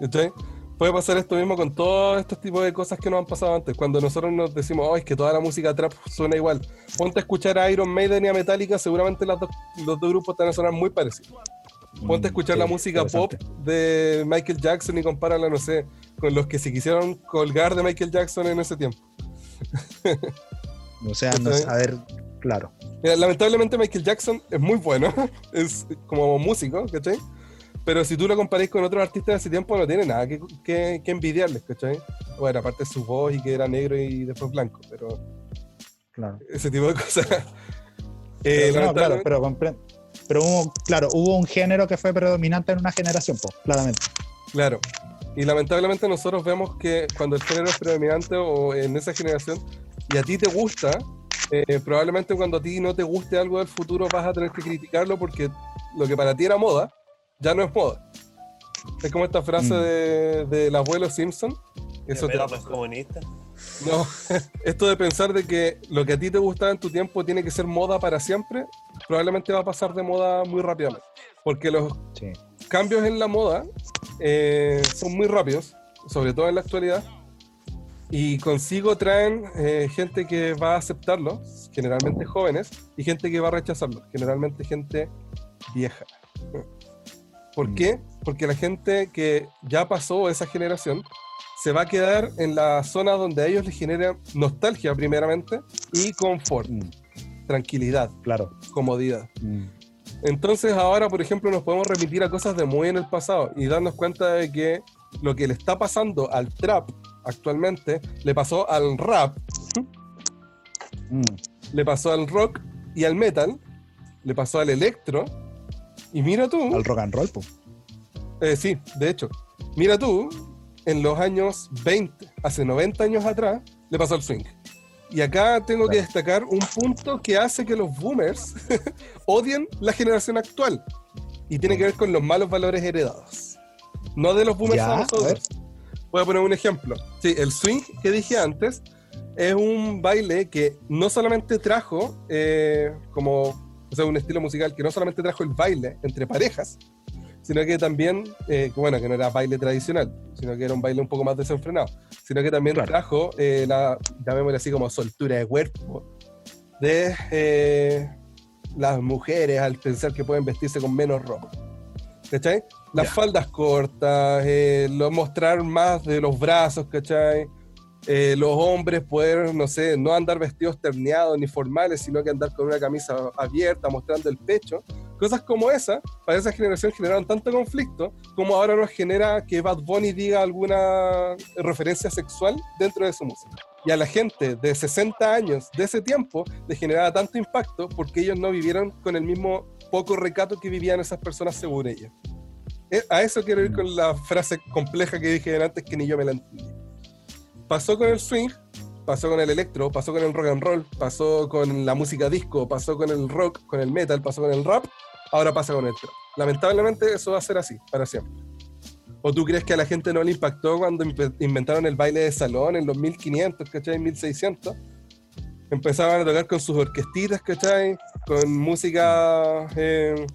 ¿Cachai? Puede pasar esto mismo con todos estos tipos de cosas que nos han pasado antes. Cuando nosotros nos decimos, oh, es que toda la música trap suena igual. Ponte a escuchar a Iron Maiden y a Metallica, seguramente los dos grupos te van a sonar muy parecidos. Ponte a escuchar Mm, la sí, música pop de Michael Jackson y compárala, no sé, con los que se quisieron colgar de Michael Jackson en ese tiempo. O sea, no a ver, claro. Mira, lamentablemente Michael Jackson es muy bueno, es como músico, ¿cachai? Pero si tú lo comparáis con otros artistas de ese tiempo, no tiene nada que, que- que envidiarles, ¿cachai? Bueno, aparte de su voz y que era negro y después blanco, pero claro. ese tipo de cosas. Eh, Pero, no, claro, pero compre- Pero hubo, claro, hubo un género que fue predominante en una generación, pues, claramente. Claro. Y lamentablemente nosotros vemos que cuando el género es predominante o en esa generación y a ti te gusta, eh, probablemente cuando a ti no te guste algo del futuro vas a tener que criticarlo porque lo que para ti era moda ya no es moda. Es como esta frase Mm. de- del abuelo Simpson. Eso te Pero va a no es pasar. comunista. No, esto de pensar de que lo que a ti te gustaba en tu tiempo tiene que ser moda para siempre, probablemente va a pasar de moda muy rápidamente. Porque los Sí. cambios en la moda eh, son muy rápidos, sobre todo en la actualidad, y consigo traen eh, gente que va a aceptarlo, generalmente jóvenes, y gente que va a rechazarlo, generalmente gente vieja. ¿Por Mm. qué? Porque la gente que ya pasó esa generación se va a quedar en la zona donde a ellos les genera nostalgia primeramente y confort, Mm, tranquilidad, claro. comodidad. Mm, Entonces ahora, por ejemplo, nos podemos remitir a cosas de muy en el pasado y darnos cuenta de que lo que le está pasando al trap actualmente le pasó al rap, mm. le pasó al rock y al metal, le pasó al electro y mira tú, Al rock and roll, po. eh, sí, de hecho, mira tú, en los años 20, hace 90 años atrás, le pasó al swing. Y acá tengo que destacar un punto que hace que los boomers odien la generación actual. Y tiene que ver con los malos valores heredados. No de los boomers Ya, a a nosotros. Voy a poner un ejemplo. Sí, el swing que dije antes es un baile que no solamente trajo eh, como, o sea, un estilo musical que no solamente trajo el baile entre parejas, sino que también, eh, bueno, que no era baile tradicional, sino que era un baile un poco más desenfrenado, sino que también Claro. trajo eh, la, llamémosle así como soltura de cuerpo de eh, las mujeres al pensar que pueden vestirse con menos ropa. ¿Cachai? Las faldas cortas, eh, lo, mostrar más de los brazos, ¿cachai? Los hombres poder, no sé, no andar vestidos terneados ni formales, sino que andar con una camisa abierta, mostrando el pecho. Cosas como esa, para esa generación generaron tanto conflicto como ahora nos genera que Bad Bunny diga alguna referencia sexual dentro de su música. Y a la gente de 60 años de ese tiempo le generaba tanto impacto porque ellos no vivieron con el mismo poco recato que vivían esas personas según ellos. Eh, A eso quiero ir con la frase compleja que dije antes que ni yo me la entendí. Pasó con el swing, pasó con el electro, pasó con el rock and roll, pasó con la música disco, pasó con el rock, con el metal, pasó con el rap, ahora pasa con el. Lamentablemente eso va a ser así, para siempre. ¿O tú crees que a la gente no le impactó cuando inventaron el baile de salón en los 1500, ¿cachai? 1600? Empezaban a tocar con sus orquestitas, ¿cachai? Con música eh,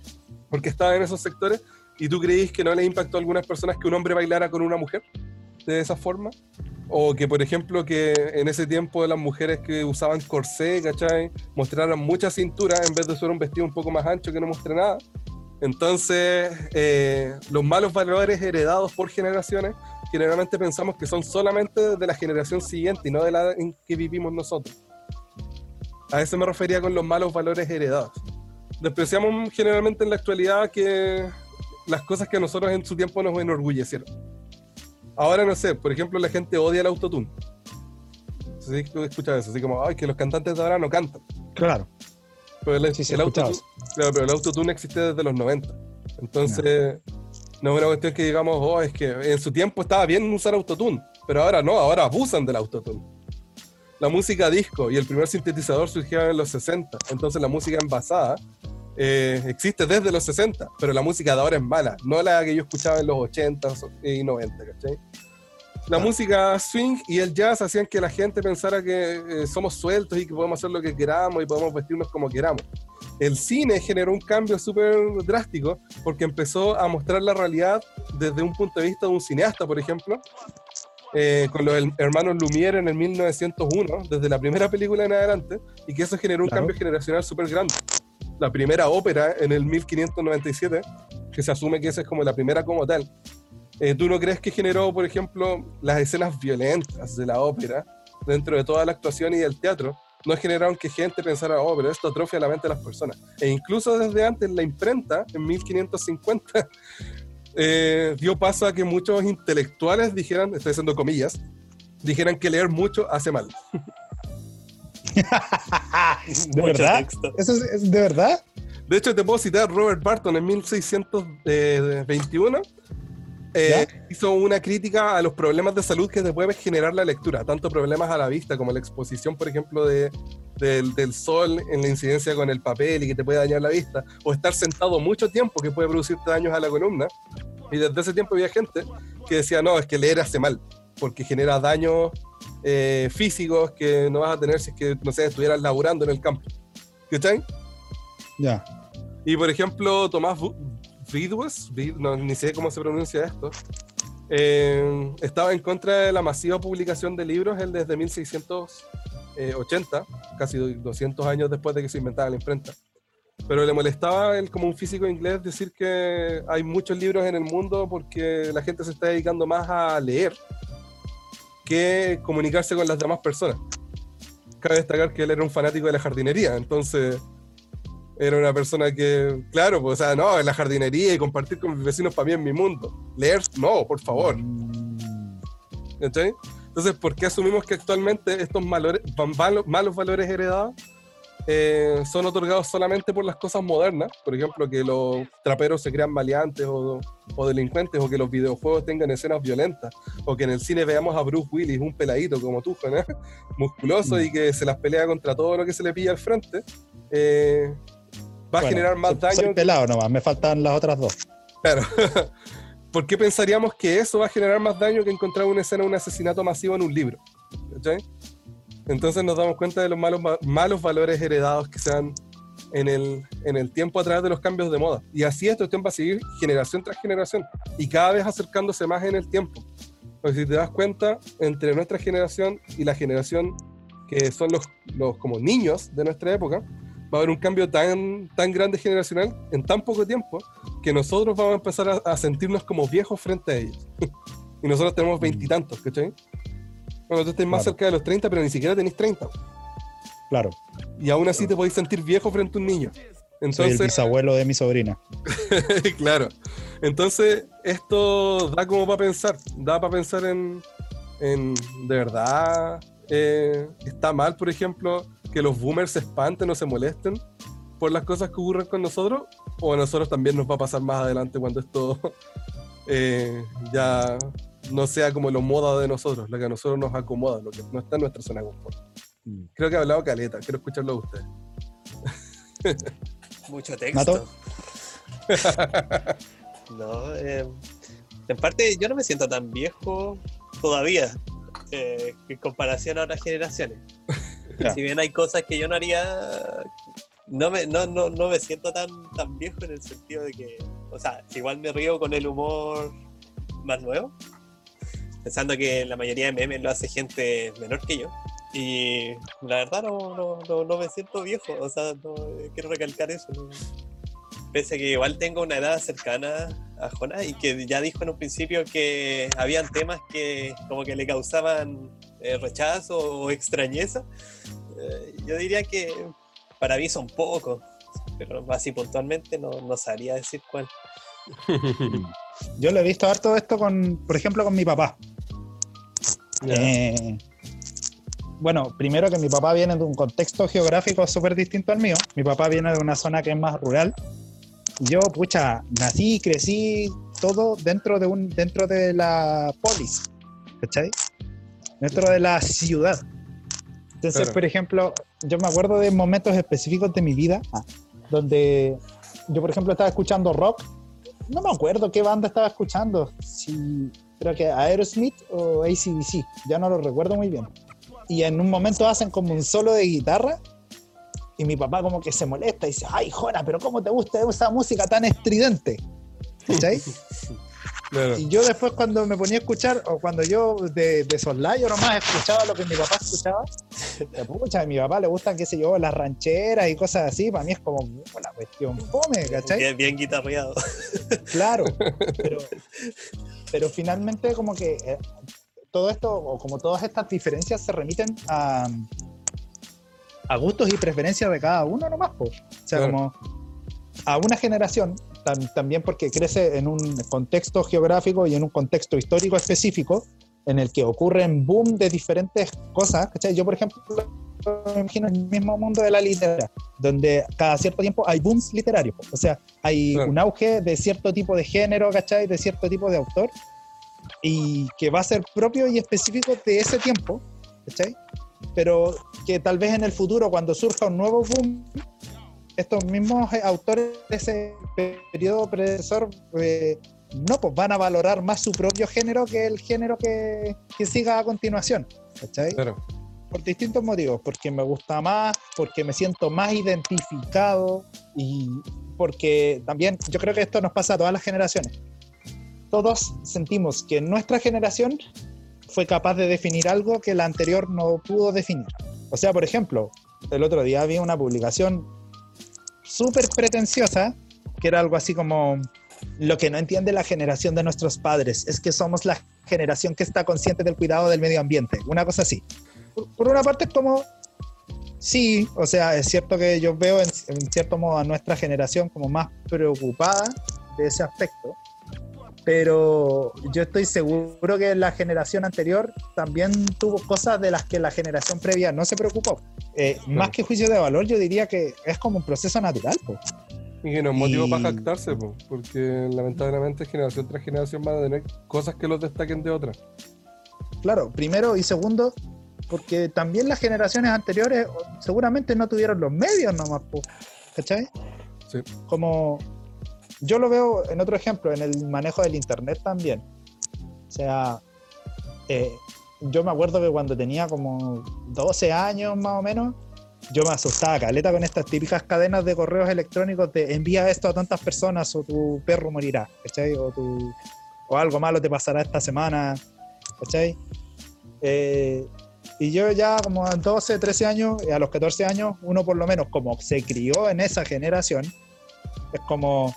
orquestada en esos sectores. ¿Y tú creís que no les impactó a algunas personas que un hombre bailara con una mujer de esa forma? O que, por ejemplo, que en ese tiempo las mujeres que usaban corsé, ¿cachai? Mostraran mucha cintura en vez de usar un vestido un poco más ancho que no muestre nada. Entonces, eh, los malos valores heredados por generaciones, generalmente pensamos que son solamente de la generación siguiente y no de la en que vivimos nosotros. A eso me refería con los malos valores heredados. Despreciamos generalmente en la actualidad que las cosas que a nosotros en su tiempo nos enorgullecieron. Ahora no sé, por ejemplo, la gente odia el autotune. Sí, tú escuchas eso, así como, ay, que los cantantes de ahora no cantan. Claro. Pero el, Sí, sí, el autotune, claro, pero el autotune existe desde los 90. Entonces, no es una cuestión que digamos, oh, es que en su tiempo estaba bien usar autotune, pero ahora no, ahora abusan del autotune. La música disco y el primer sintetizador surgieron en los 60, entonces la música envasada eh, existe desde los 60, pero la música de ahora es mala, no la que yo escuchaba en los 80 y 90, ¿cachai? La Claro. música swing y el jazz hacían que la gente pensara que eh, somos sueltos y que podemos hacer lo que queramos y podemos vestirnos como queramos. El cine generó un cambio súper drástico porque empezó a mostrar la realidad desde un punto de vista de un cineasta, por ejemplo, eh, con los her- hermanos Lumière en el 1901, desde la primera película en adelante, y que eso generó un Claro. cambio generacional súper grande. La primera ópera en el 1597, que se asume que esa es como la primera como tal. Eh, ¿Tú no crees que generó, por ejemplo, las escenas violentas de la ópera dentro de toda la actuación y del teatro? No generaron que gente pensara, oh, pero esto atrofia la mente de las personas. E incluso desde antes, la imprenta, en 1550, eh, dio paso a que muchos intelectuales dijeran, estoy haciendo comillas, dijeran que leer mucho hace mal. ¿De verdad? ¿Eso es, es de verdad? De hecho, te puedo citar Robert Barton en 1621. eh, hizo una crítica a los problemas de salud que te puede generar la lectura, tanto problemas a la vista como la exposición, por ejemplo, de, del, del sol en la incidencia con el papel y que te puede dañar la vista, o estar sentado mucho tiempo que puede producirte daños a la columna. Y desde ese tiempo había gente que decía, no, es que leer hace mal, porque genera daños eh, físicos que no vas a tener si es que, no sé, estuvieras laburando en el campo. ¿Cachai? Ya. Y por ejemplo, Tomás Vidwes, no, ni sé cómo se pronuncia esto, eh, estaba en contra de la masiva publicación de libros él desde 1680, casi 200 años después de que se inventara la imprenta. Pero le molestaba él como un físico inglés decir que hay muchos libros en el mundo porque la gente se está dedicando más a leer que comunicarse con las demás personas. Cabe destacar que él era un fanático de la jardinería, entonces era una persona que, claro, pues, o sea, no, la jardinería y compartir con mis vecinos para mí en mi mundo. Leer, no, por favor. Entonces, ¿por qué asumimos que actualmente estos malos valores heredados eh, son otorgados solamente por las cosas modernas? Por ejemplo, que los traperos se crean maleantes o, o, delincuentes, o que los videojuegos tengan escenas violentas, o que en el cine veamos a Bruce Willis, un peladito como tú, ¿no? musculoso mm. y que se las pelea contra todo lo que se le pilla al frente. Eh, va a generar más daño. Soy pelado nomás, me faltan las otras dos. Claro. ¿Por qué pensaríamos que eso va a generar más daño que encontrar una escena de un asesinato masivo en un libro? Entonces nos damos cuenta de los malos, malos valores heredados que se dan en el, en el tiempo a través de los cambios de moda. Y así esto va a seguir generación tras generación y cada vez acercándose más en el tiempo. Porque si te das cuenta, entre nuestra generación y la generación que son los, los como niños de nuestra época, va a haber un cambio tan, tan grande generacional en tan poco tiempo que nosotros vamos a empezar a, sentirnos como viejos frente a ellos. y nosotros tenemos veintitantos, ¿cachai? Bueno, tú estás más cerca de los 30, pero ni siquiera tenéis 30. Claro. Y aún así te podéis sentir viejo frente a un niño. Entonces, Soy el bisabuelo de mi sobrina. claro. Entonces, esto da como para pensar. Da para pensar en, en de verdad, eh, está mal, por ejemplo, que los boomers se espanten o se molesten por las cosas que ocurren con nosotros, o a nosotros también nos va a pasar más adelante cuando esto eh, ya no sea como lo moda de nosotros, lo que a nosotros nos acomoda, lo que no está en nuestra zona de confort. Mm. Creo que ha hablado caleta, quiero escucharlo de ustedes. Mucho texto. no, eh, en parte yo no me siento tan viejo todavía eh, en comparación a otras generaciones. Si bien hay cosas que yo no haría, no me, no, no, no me siento tan, tan viejo en el sentido de que, o sea, igual me río con el humor más nuevo, pensando que la mayoría de memes lo hace gente menor que yo. Y la verdad no, no, no, me siento viejo, o sea, quiero recalcar eso. Pese a que igual tengo una edad cercana a Jonás y que ya dijo en un principio que habían temas que como que le causaban eh, rechazo o extrañeza, eh, yo diría que para mí son pocos, pero así puntualmente no, no sabría decir cuál. yo lo he visto harto esto con, por ejemplo, con mi papá. Eh, bueno, primero que mi papá viene de un contexto geográfico súper distinto al mío. Mi papá viene de una zona que es más rural. Yo, pucha, nací, crecí, todo dentro de un dentro de la polis, ¿cachai? dentro de la ciudad. Entonces, por ejemplo, yo me acuerdo de momentos específicos de mi vida ah. donde yo, por ejemplo, estaba escuchando rock. No me acuerdo qué banda estaba escuchando. Si creo que Aerosmith o ACDC. Ya no lo recuerdo muy bien. Y en un momento hacen como un solo de guitarra y mi papá como que se molesta y dice, ay, Jona, pero ¿cómo te gusta esa música tan estridente? ¿Sabes? Y yo después cuando me ponía a escuchar, o cuando yo de, de soslayo nomás escuchaba lo que mi papá escuchaba, pucha, a mi papá le gustan, qué sé yo, las rancheras y cosas así, para mí es como la cuestión fome, ¿cachai? Bien, bien guitarreado. Claro, pero, pero finalmente como que eh, todo esto, o como todas estas diferencias se remiten a, a gustos y preferencias de cada uno nomás, pues. O sea, como a una generación también porque crece en un contexto geográfico y en un contexto histórico específico en el que ocurren boom de diferentes cosas. ¿cachai? Yo, por ejemplo, me imagino el mismo mundo de la literatura, donde cada cierto tiempo hay booms literarios. O sea, hay un auge de cierto tipo de género, ¿cachai? De cierto tipo de autor, y que va a ser propio y específico de ese tiempo, ¿cachai? Pero que tal vez en el futuro, cuando surja un nuevo boom, estos mismos eh, autores de ese periodo predecesor eh, no, pues van a valorar más su propio género que el género que, que siga a continuación. ¿Cachai? Claro. por distintos motivos, porque me gusta más, porque me siento más identificado y porque también yo creo que esto nos pasa a todas las generaciones. Todos sentimos que nuestra generación fue capaz de definir algo que la anterior no pudo definir. O sea, por ejemplo, el otro día vi una publicación súper pretenciosa que era algo así como lo que no entiende la generación de nuestros padres es que somos la generación que está consciente del cuidado del medio ambiente, una cosa así. Por, por una parte es como, sí, o sea, es cierto que yo veo en, en cierto modo a nuestra generación como más preocupada de ese aspecto, pero yo estoy seguro que la generación anterior también tuvo cosas de las que la generación previa no se preocupó. Eh, Más que juicio de valor, yo diría que es como un proceso natural. po. Y que no es motivo Y- para jactarse, po, porque lamentablemente generación tras generación van a tener cosas que los destaquen de otras. Claro, primero y segundo, porque también las generaciones anteriores seguramente no tuvieron los medios nomás, po, ¿cachai? Sí. Como yo lo veo en otro ejemplo, en el manejo del internet también. O sea, eh, yo me acuerdo que cuando tenía como 12 años más o menos, yo me asustaba caleta con estas típicas cadenas de correos electrónicos de envía esto a tantas personas o tu perro morirá, ¿cachai? O, tu, o algo malo te pasará esta semana, ¿cachai? Eh, y yo ya como a 12, 13 años, a los 14 años, uno por lo menos como se crió en esa generación, es como,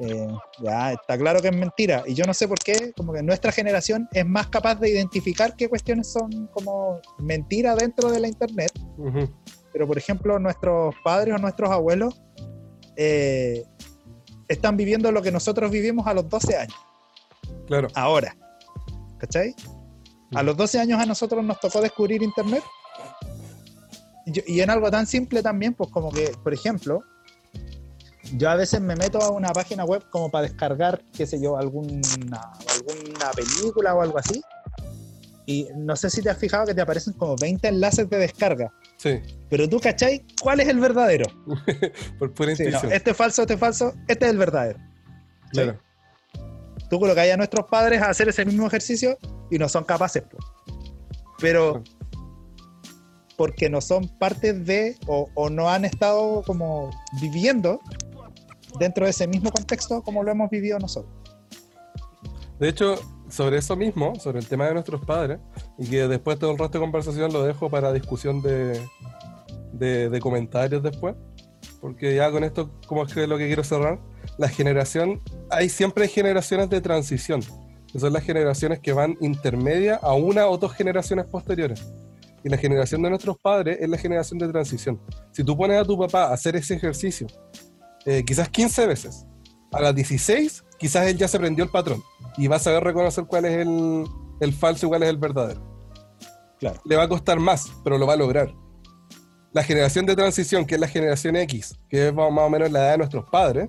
eh, ya está claro que es mentira. Y yo no sé por qué, como que nuestra generación es más capaz de identificar qué cuestiones son como mentira dentro de la internet. Pero por ejemplo, nuestros padres o nuestros abuelos eh, están viviendo lo que nosotros vivimos a los 12 años, Claro. ahora. ¿Cachai? A los 12 años a nosotros nos tocó descubrir Internet. Y en algo tan simple también, pues como que, por ejemplo, yo a veces me meto a una página web como para descargar, qué sé yo, alguna, alguna película o algo así. Y no sé si te has fijado que te aparecen como 20 enlaces de descarga. Sí, Pero tú, ¿cachai? ¿Cuál es el verdadero? por pura Sí, no, este es falso, este es falso, este es el verdadero. Claro. Tú colocas a nuestros padres a hacer ese mismo ejercicio y no son capaces. po. Pero porque no son parte de o, o no han estado como viviendo dentro de ese mismo contexto como lo hemos vivido nosotros. De hecho, sobre eso mismo, sobre el tema de nuestros padres, y que después todo el resto de conversación lo dejo para discusión de, de, comentarios después, porque ya con esto, como es que lo que quiero cerrar, la generación, hay siempre generaciones de transición, que son las generaciones que van intermedia a una o dos generaciones posteriores. Y la generación de nuestros padres es la generación de transición. Si tú pones a tu papá a hacer ese ejercicio, eh, quizás 15 veces, a las 16, quizás él ya se prendió el patrón y va a saber reconocer cuál es el, el falso y cuál es el verdadero. Claro. Le va a costar más, pero lo va a lograr. La generación de transición, que es la generación X, que es más o menos la edad de nuestros padres,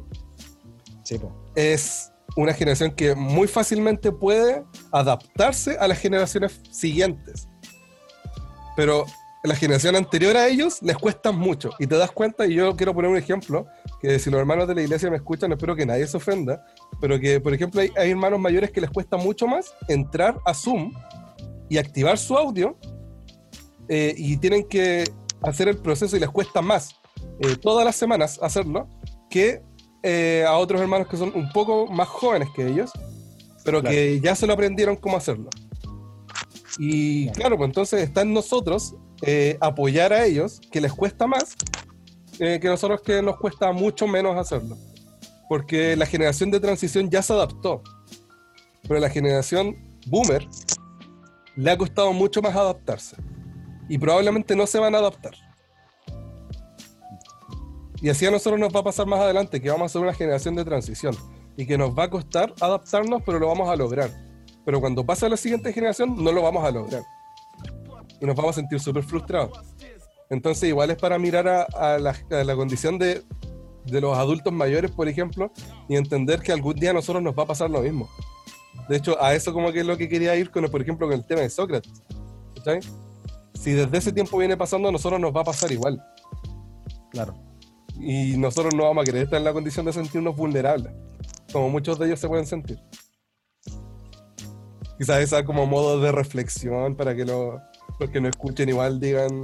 Sí, es una generación que muy fácilmente puede adaptarse a las generaciones siguientes. Pero la generación anterior a ellos les cuesta mucho. Y te das cuenta, y yo quiero poner un ejemplo, que si los hermanos de la iglesia me escuchan, espero que nadie se ofenda, pero que, por ejemplo, hay, hay hermanos mayores que les cuesta mucho más entrar a Zoom y activar su audio eh, y tienen que hacer el proceso y les cuesta más eh, todas las semanas hacerlo que eh, a otros hermanos que son un poco más jóvenes que ellos, pero Claro. que ya se lo aprendieron cómo hacerlo. Y Claro. claro, pues entonces está en nosotros eh, apoyar a ellos, que les cuesta más, eh, que nosotros que nos cuesta mucho menos hacerlo. Porque la generación de transición ya se adaptó. Pero la generación boomer le ha costado mucho más adaptarse. Y probablemente no se van a adaptar. Y así a nosotros nos va a pasar más adelante, que vamos a ser una generación de transición. Y que nos va a costar adaptarnos, pero lo vamos a lograr. Pero cuando pase a la siguiente generación, no lo vamos a lograr. Y nos vamos a sentir súper frustrados. Entonces, igual es para mirar a, a la, a la condición de, de los adultos mayores, por ejemplo, y entender que algún día a nosotros nos va a pasar lo mismo. De hecho, a eso como que es lo que quería ir con, por ejemplo, con el tema de Sócrates. ¿Cachai? Si desde ese tiempo viene pasando, a nosotros nos va a pasar igual. Claro. Y nosotros no vamos a querer estar en la condición de sentirnos vulnerables. como muchos de ellos se pueden sentir. Quizás esa como modo de reflexión para que los, los que no escuchen igual digan,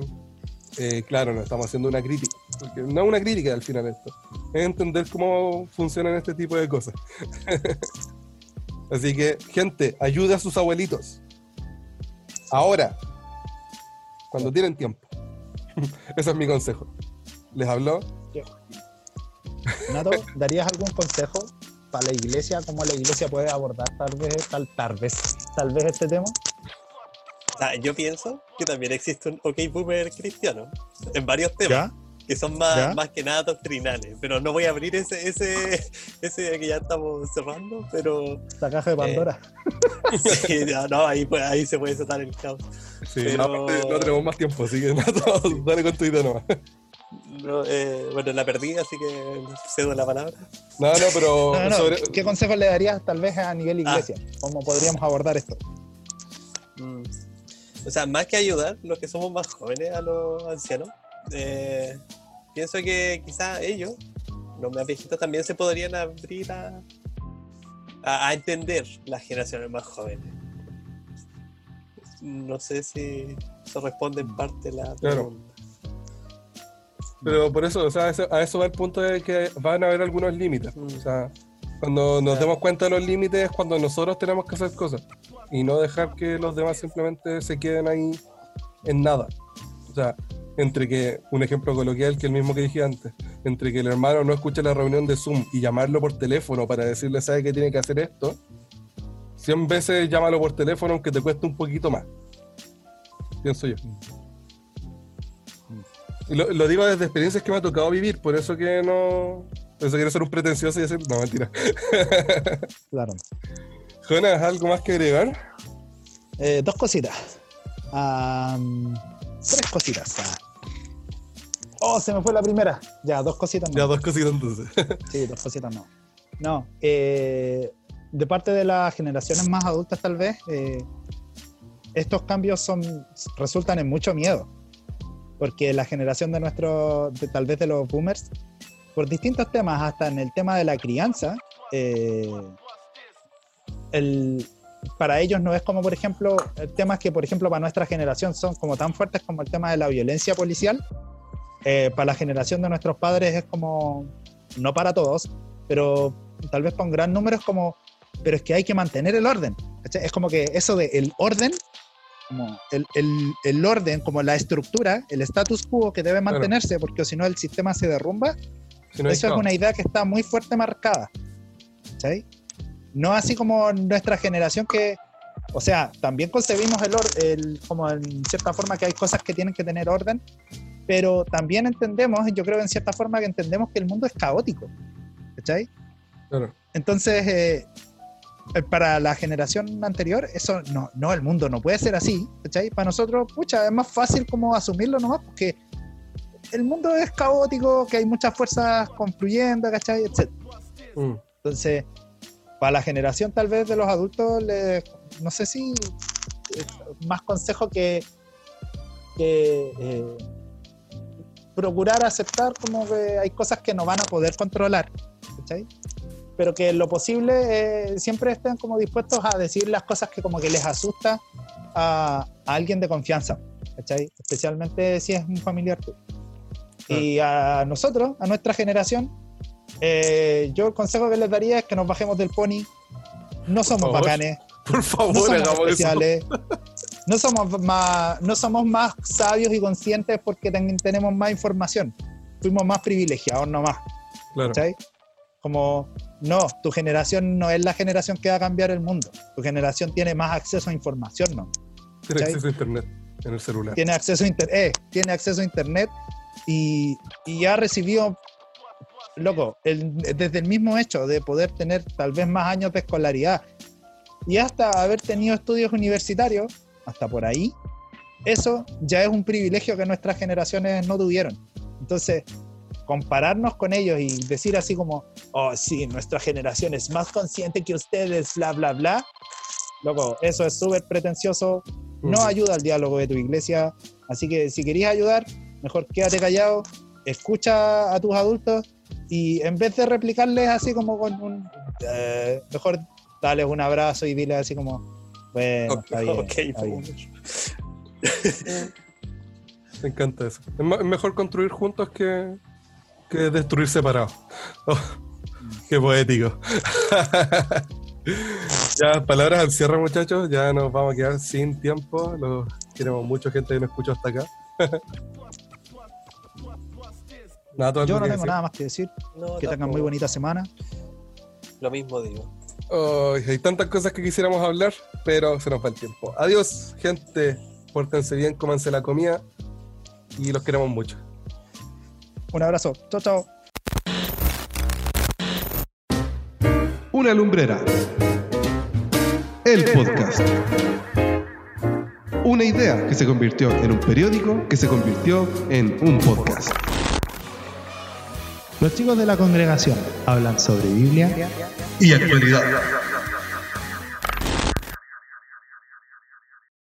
eh, claro, no estamos haciendo una crítica. Porque no es una crítica al final esto. Es entender cómo funcionan este tipo de cosas. Así que, gente, ayude a sus abuelitos. Ahora. Cuando tienen tiempo. Ese es mi consejo. ¿Les habló? Nato, ¿darías algún consejo para la iglesia? ¿Cómo la iglesia puede abordar tal vez, tal vez, tal vez este tema? O sea, yo pienso que también existe un OK Boomer cristiano en varios temas. ¿Ya? que son más, más que nada doctrinales. Pero no voy a abrir ese, ese, ese que ya estamos cerrando, pero. La caja de Pandora. Eh, sí, no, no, ahí, pues, ahí se puede desatar el caos. Sí, Pero- aparte no tenemos más tiempo, así que Nato, dale con tu idea nomás. No, eh, bueno, la perdí, así que cedo la palabra. No, no, pero No, no, no. sobre- ¿Qué consejos le darías tal vez a nivel iglesia? ¿Cómo podríamos abordar esto? Mm. O sea, más que ayudar, los que somos más jóvenes a los ancianos, eh, pienso que quizás ellos, los más viejitos, también se podrían abrir a, a, a entender las generaciones más jóvenes. No sé si eso responde en parte la Claro. pregunta. Pero por eso, o sea, a eso va el punto de que van a haber algunos límites. Mm. O sea, cuando nos demos cuenta de los límites es cuando nosotros tenemos que hacer cosas y no dejar que los demás simplemente se queden ahí en nada. O sea, entre que, un ejemplo coloquial que el mismo que dije antes, entre que el hermano no escuche la reunión de Zoom y llamarlo por teléfono para decirle, sabe que tiene que hacer esto, 100 veces llámalo por teléfono aunque te cueste un poquito más. Pienso yo. Y lo, lo digo desde experiencias que me ha tocado vivir, por eso que no. Eso quiero ser un pretencioso y decir, no, mentira. Claro. Jonas, ¿algo más que agregar? Eh, dos cositas. Tres cositas. Oh, se me fue la primera. Ya, dos cositas más. Ya, dos cositas entonces. Sí, dos cositas no. No, eh, de parte de las generaciones más adultas tal vez, eh, estos cambios son, resultan en mucho miedo. Porque la generación de nuestros, de- tal vez de los boomers, por distintos temas, hasta en el tema de la crianza, eh, el- para ellos no es como, por ejemplo, temas que, por ejemplo, para nuestra generación son como tan fuertes como el tema de la violencia policial. eh, para la generación de nuestros padres es como, no para todos, pero tal vez para un gran número es como, pero es que hay que mantener el orden. ¿cachai? Es como que eso de el orden, como el, el- el orden, como la estructura, el status quo que debe Claro. mantenerse, porque si no el sistema se derrumba, no eso es una idea que está muy fuerte marcada. ¿cachai? No así como nuestra generación que, o sea, también concebimos el, or- el como en cierta forma que hay cosas que tienen que tener orden, pero también entendemos, yo creo en cierta forma que entendemos que el mundo es caótico. ¿Cachai? Claro. Entonces, eh, eh, para la generación anterior, eso no, no, el mundo no puede ser así, ¿cachai? Para nosotros, pucha, es más fácil como asumirlo nomás, porque el mundo es caótico, que hay muchas fuerzas confluyendo, ¿cachai? Etc. Mm. Entonces, para la generación tal vez de los adultos, no sé si más consejo que, que eh, procurar aceptar como que hay cosas que no van a poder controlar, ¿cachai? Pero que en lo posible eh, siempre estén como dispuestos a decir las cosas que como que les asusta a, a alguien de confianza, ¿cachai? Especialmente si es un familiar tuyo. Y a nosotros, a nuestra generación, eh, yo el consejo que les daría es que nos bajemos del pony. No somos favor. bacanes, Por favor, no somos especiales, no somos más, no somos más sabios y conscientes porque ten- tenemos más información. Fuimos más privilegiados nomás, Claro. ¿cachai? Como, no, tu generación no es la generación que va a cambiar el mundo. Tu generación tiene más acceso a información, ¿no? Tiene ¿cachai? acceso a internet en el celular. tiene acceso a eh, tiene acceso a internet y, y ha recibido, loco, el- desde el mismo hecho de poder tener tal vez más años de escolaridad y hasta haber tenido estudios universitarios, hasta por ahí, eso ya es un privilegio que nuestras generaciones no tuvieron. Entonces, compararnos con ellos y decir así como, oh, sí, nuestra generación es más consciente que ustedes, bla, bla, bla, loco, eso es súper pretencioso, no ayuda al diálogo de tu iglesia. Así que si querías ayudar, mejor quédate callado, escucha a tus adultos y en vez de replicarles así como con un, eh, mejor dale un abrazo y dile así como, bueno, Ok, está bien, ok, está bien. Me encanta eso. Es, mejor construir juntos que, que destruir separados. Oh, qué poético. ya, palabras al cierre, muchachos. Ya nos vamos a quedar sin tiempo. Los queremos mucho, gente que nos escuchó hasta acá. Nada, todo Yo no tengo decir? nada más que decir. No, Que tengan muy bonita semana. Lo mismo digo. Ay, hay tantas cosas que quisiéramos hablar, pero se nos va el tiempo. Adiós, gente. Pórtense bien, cómanse la comida y los queremos mucho. Un abrazo. Chao, chao. Una lumbrera. El podcast. Una idea que se convirtió en un periódico que se convirtió en un podcast. Los chicos de la congregación hablan sobre Biblia Y actualidad.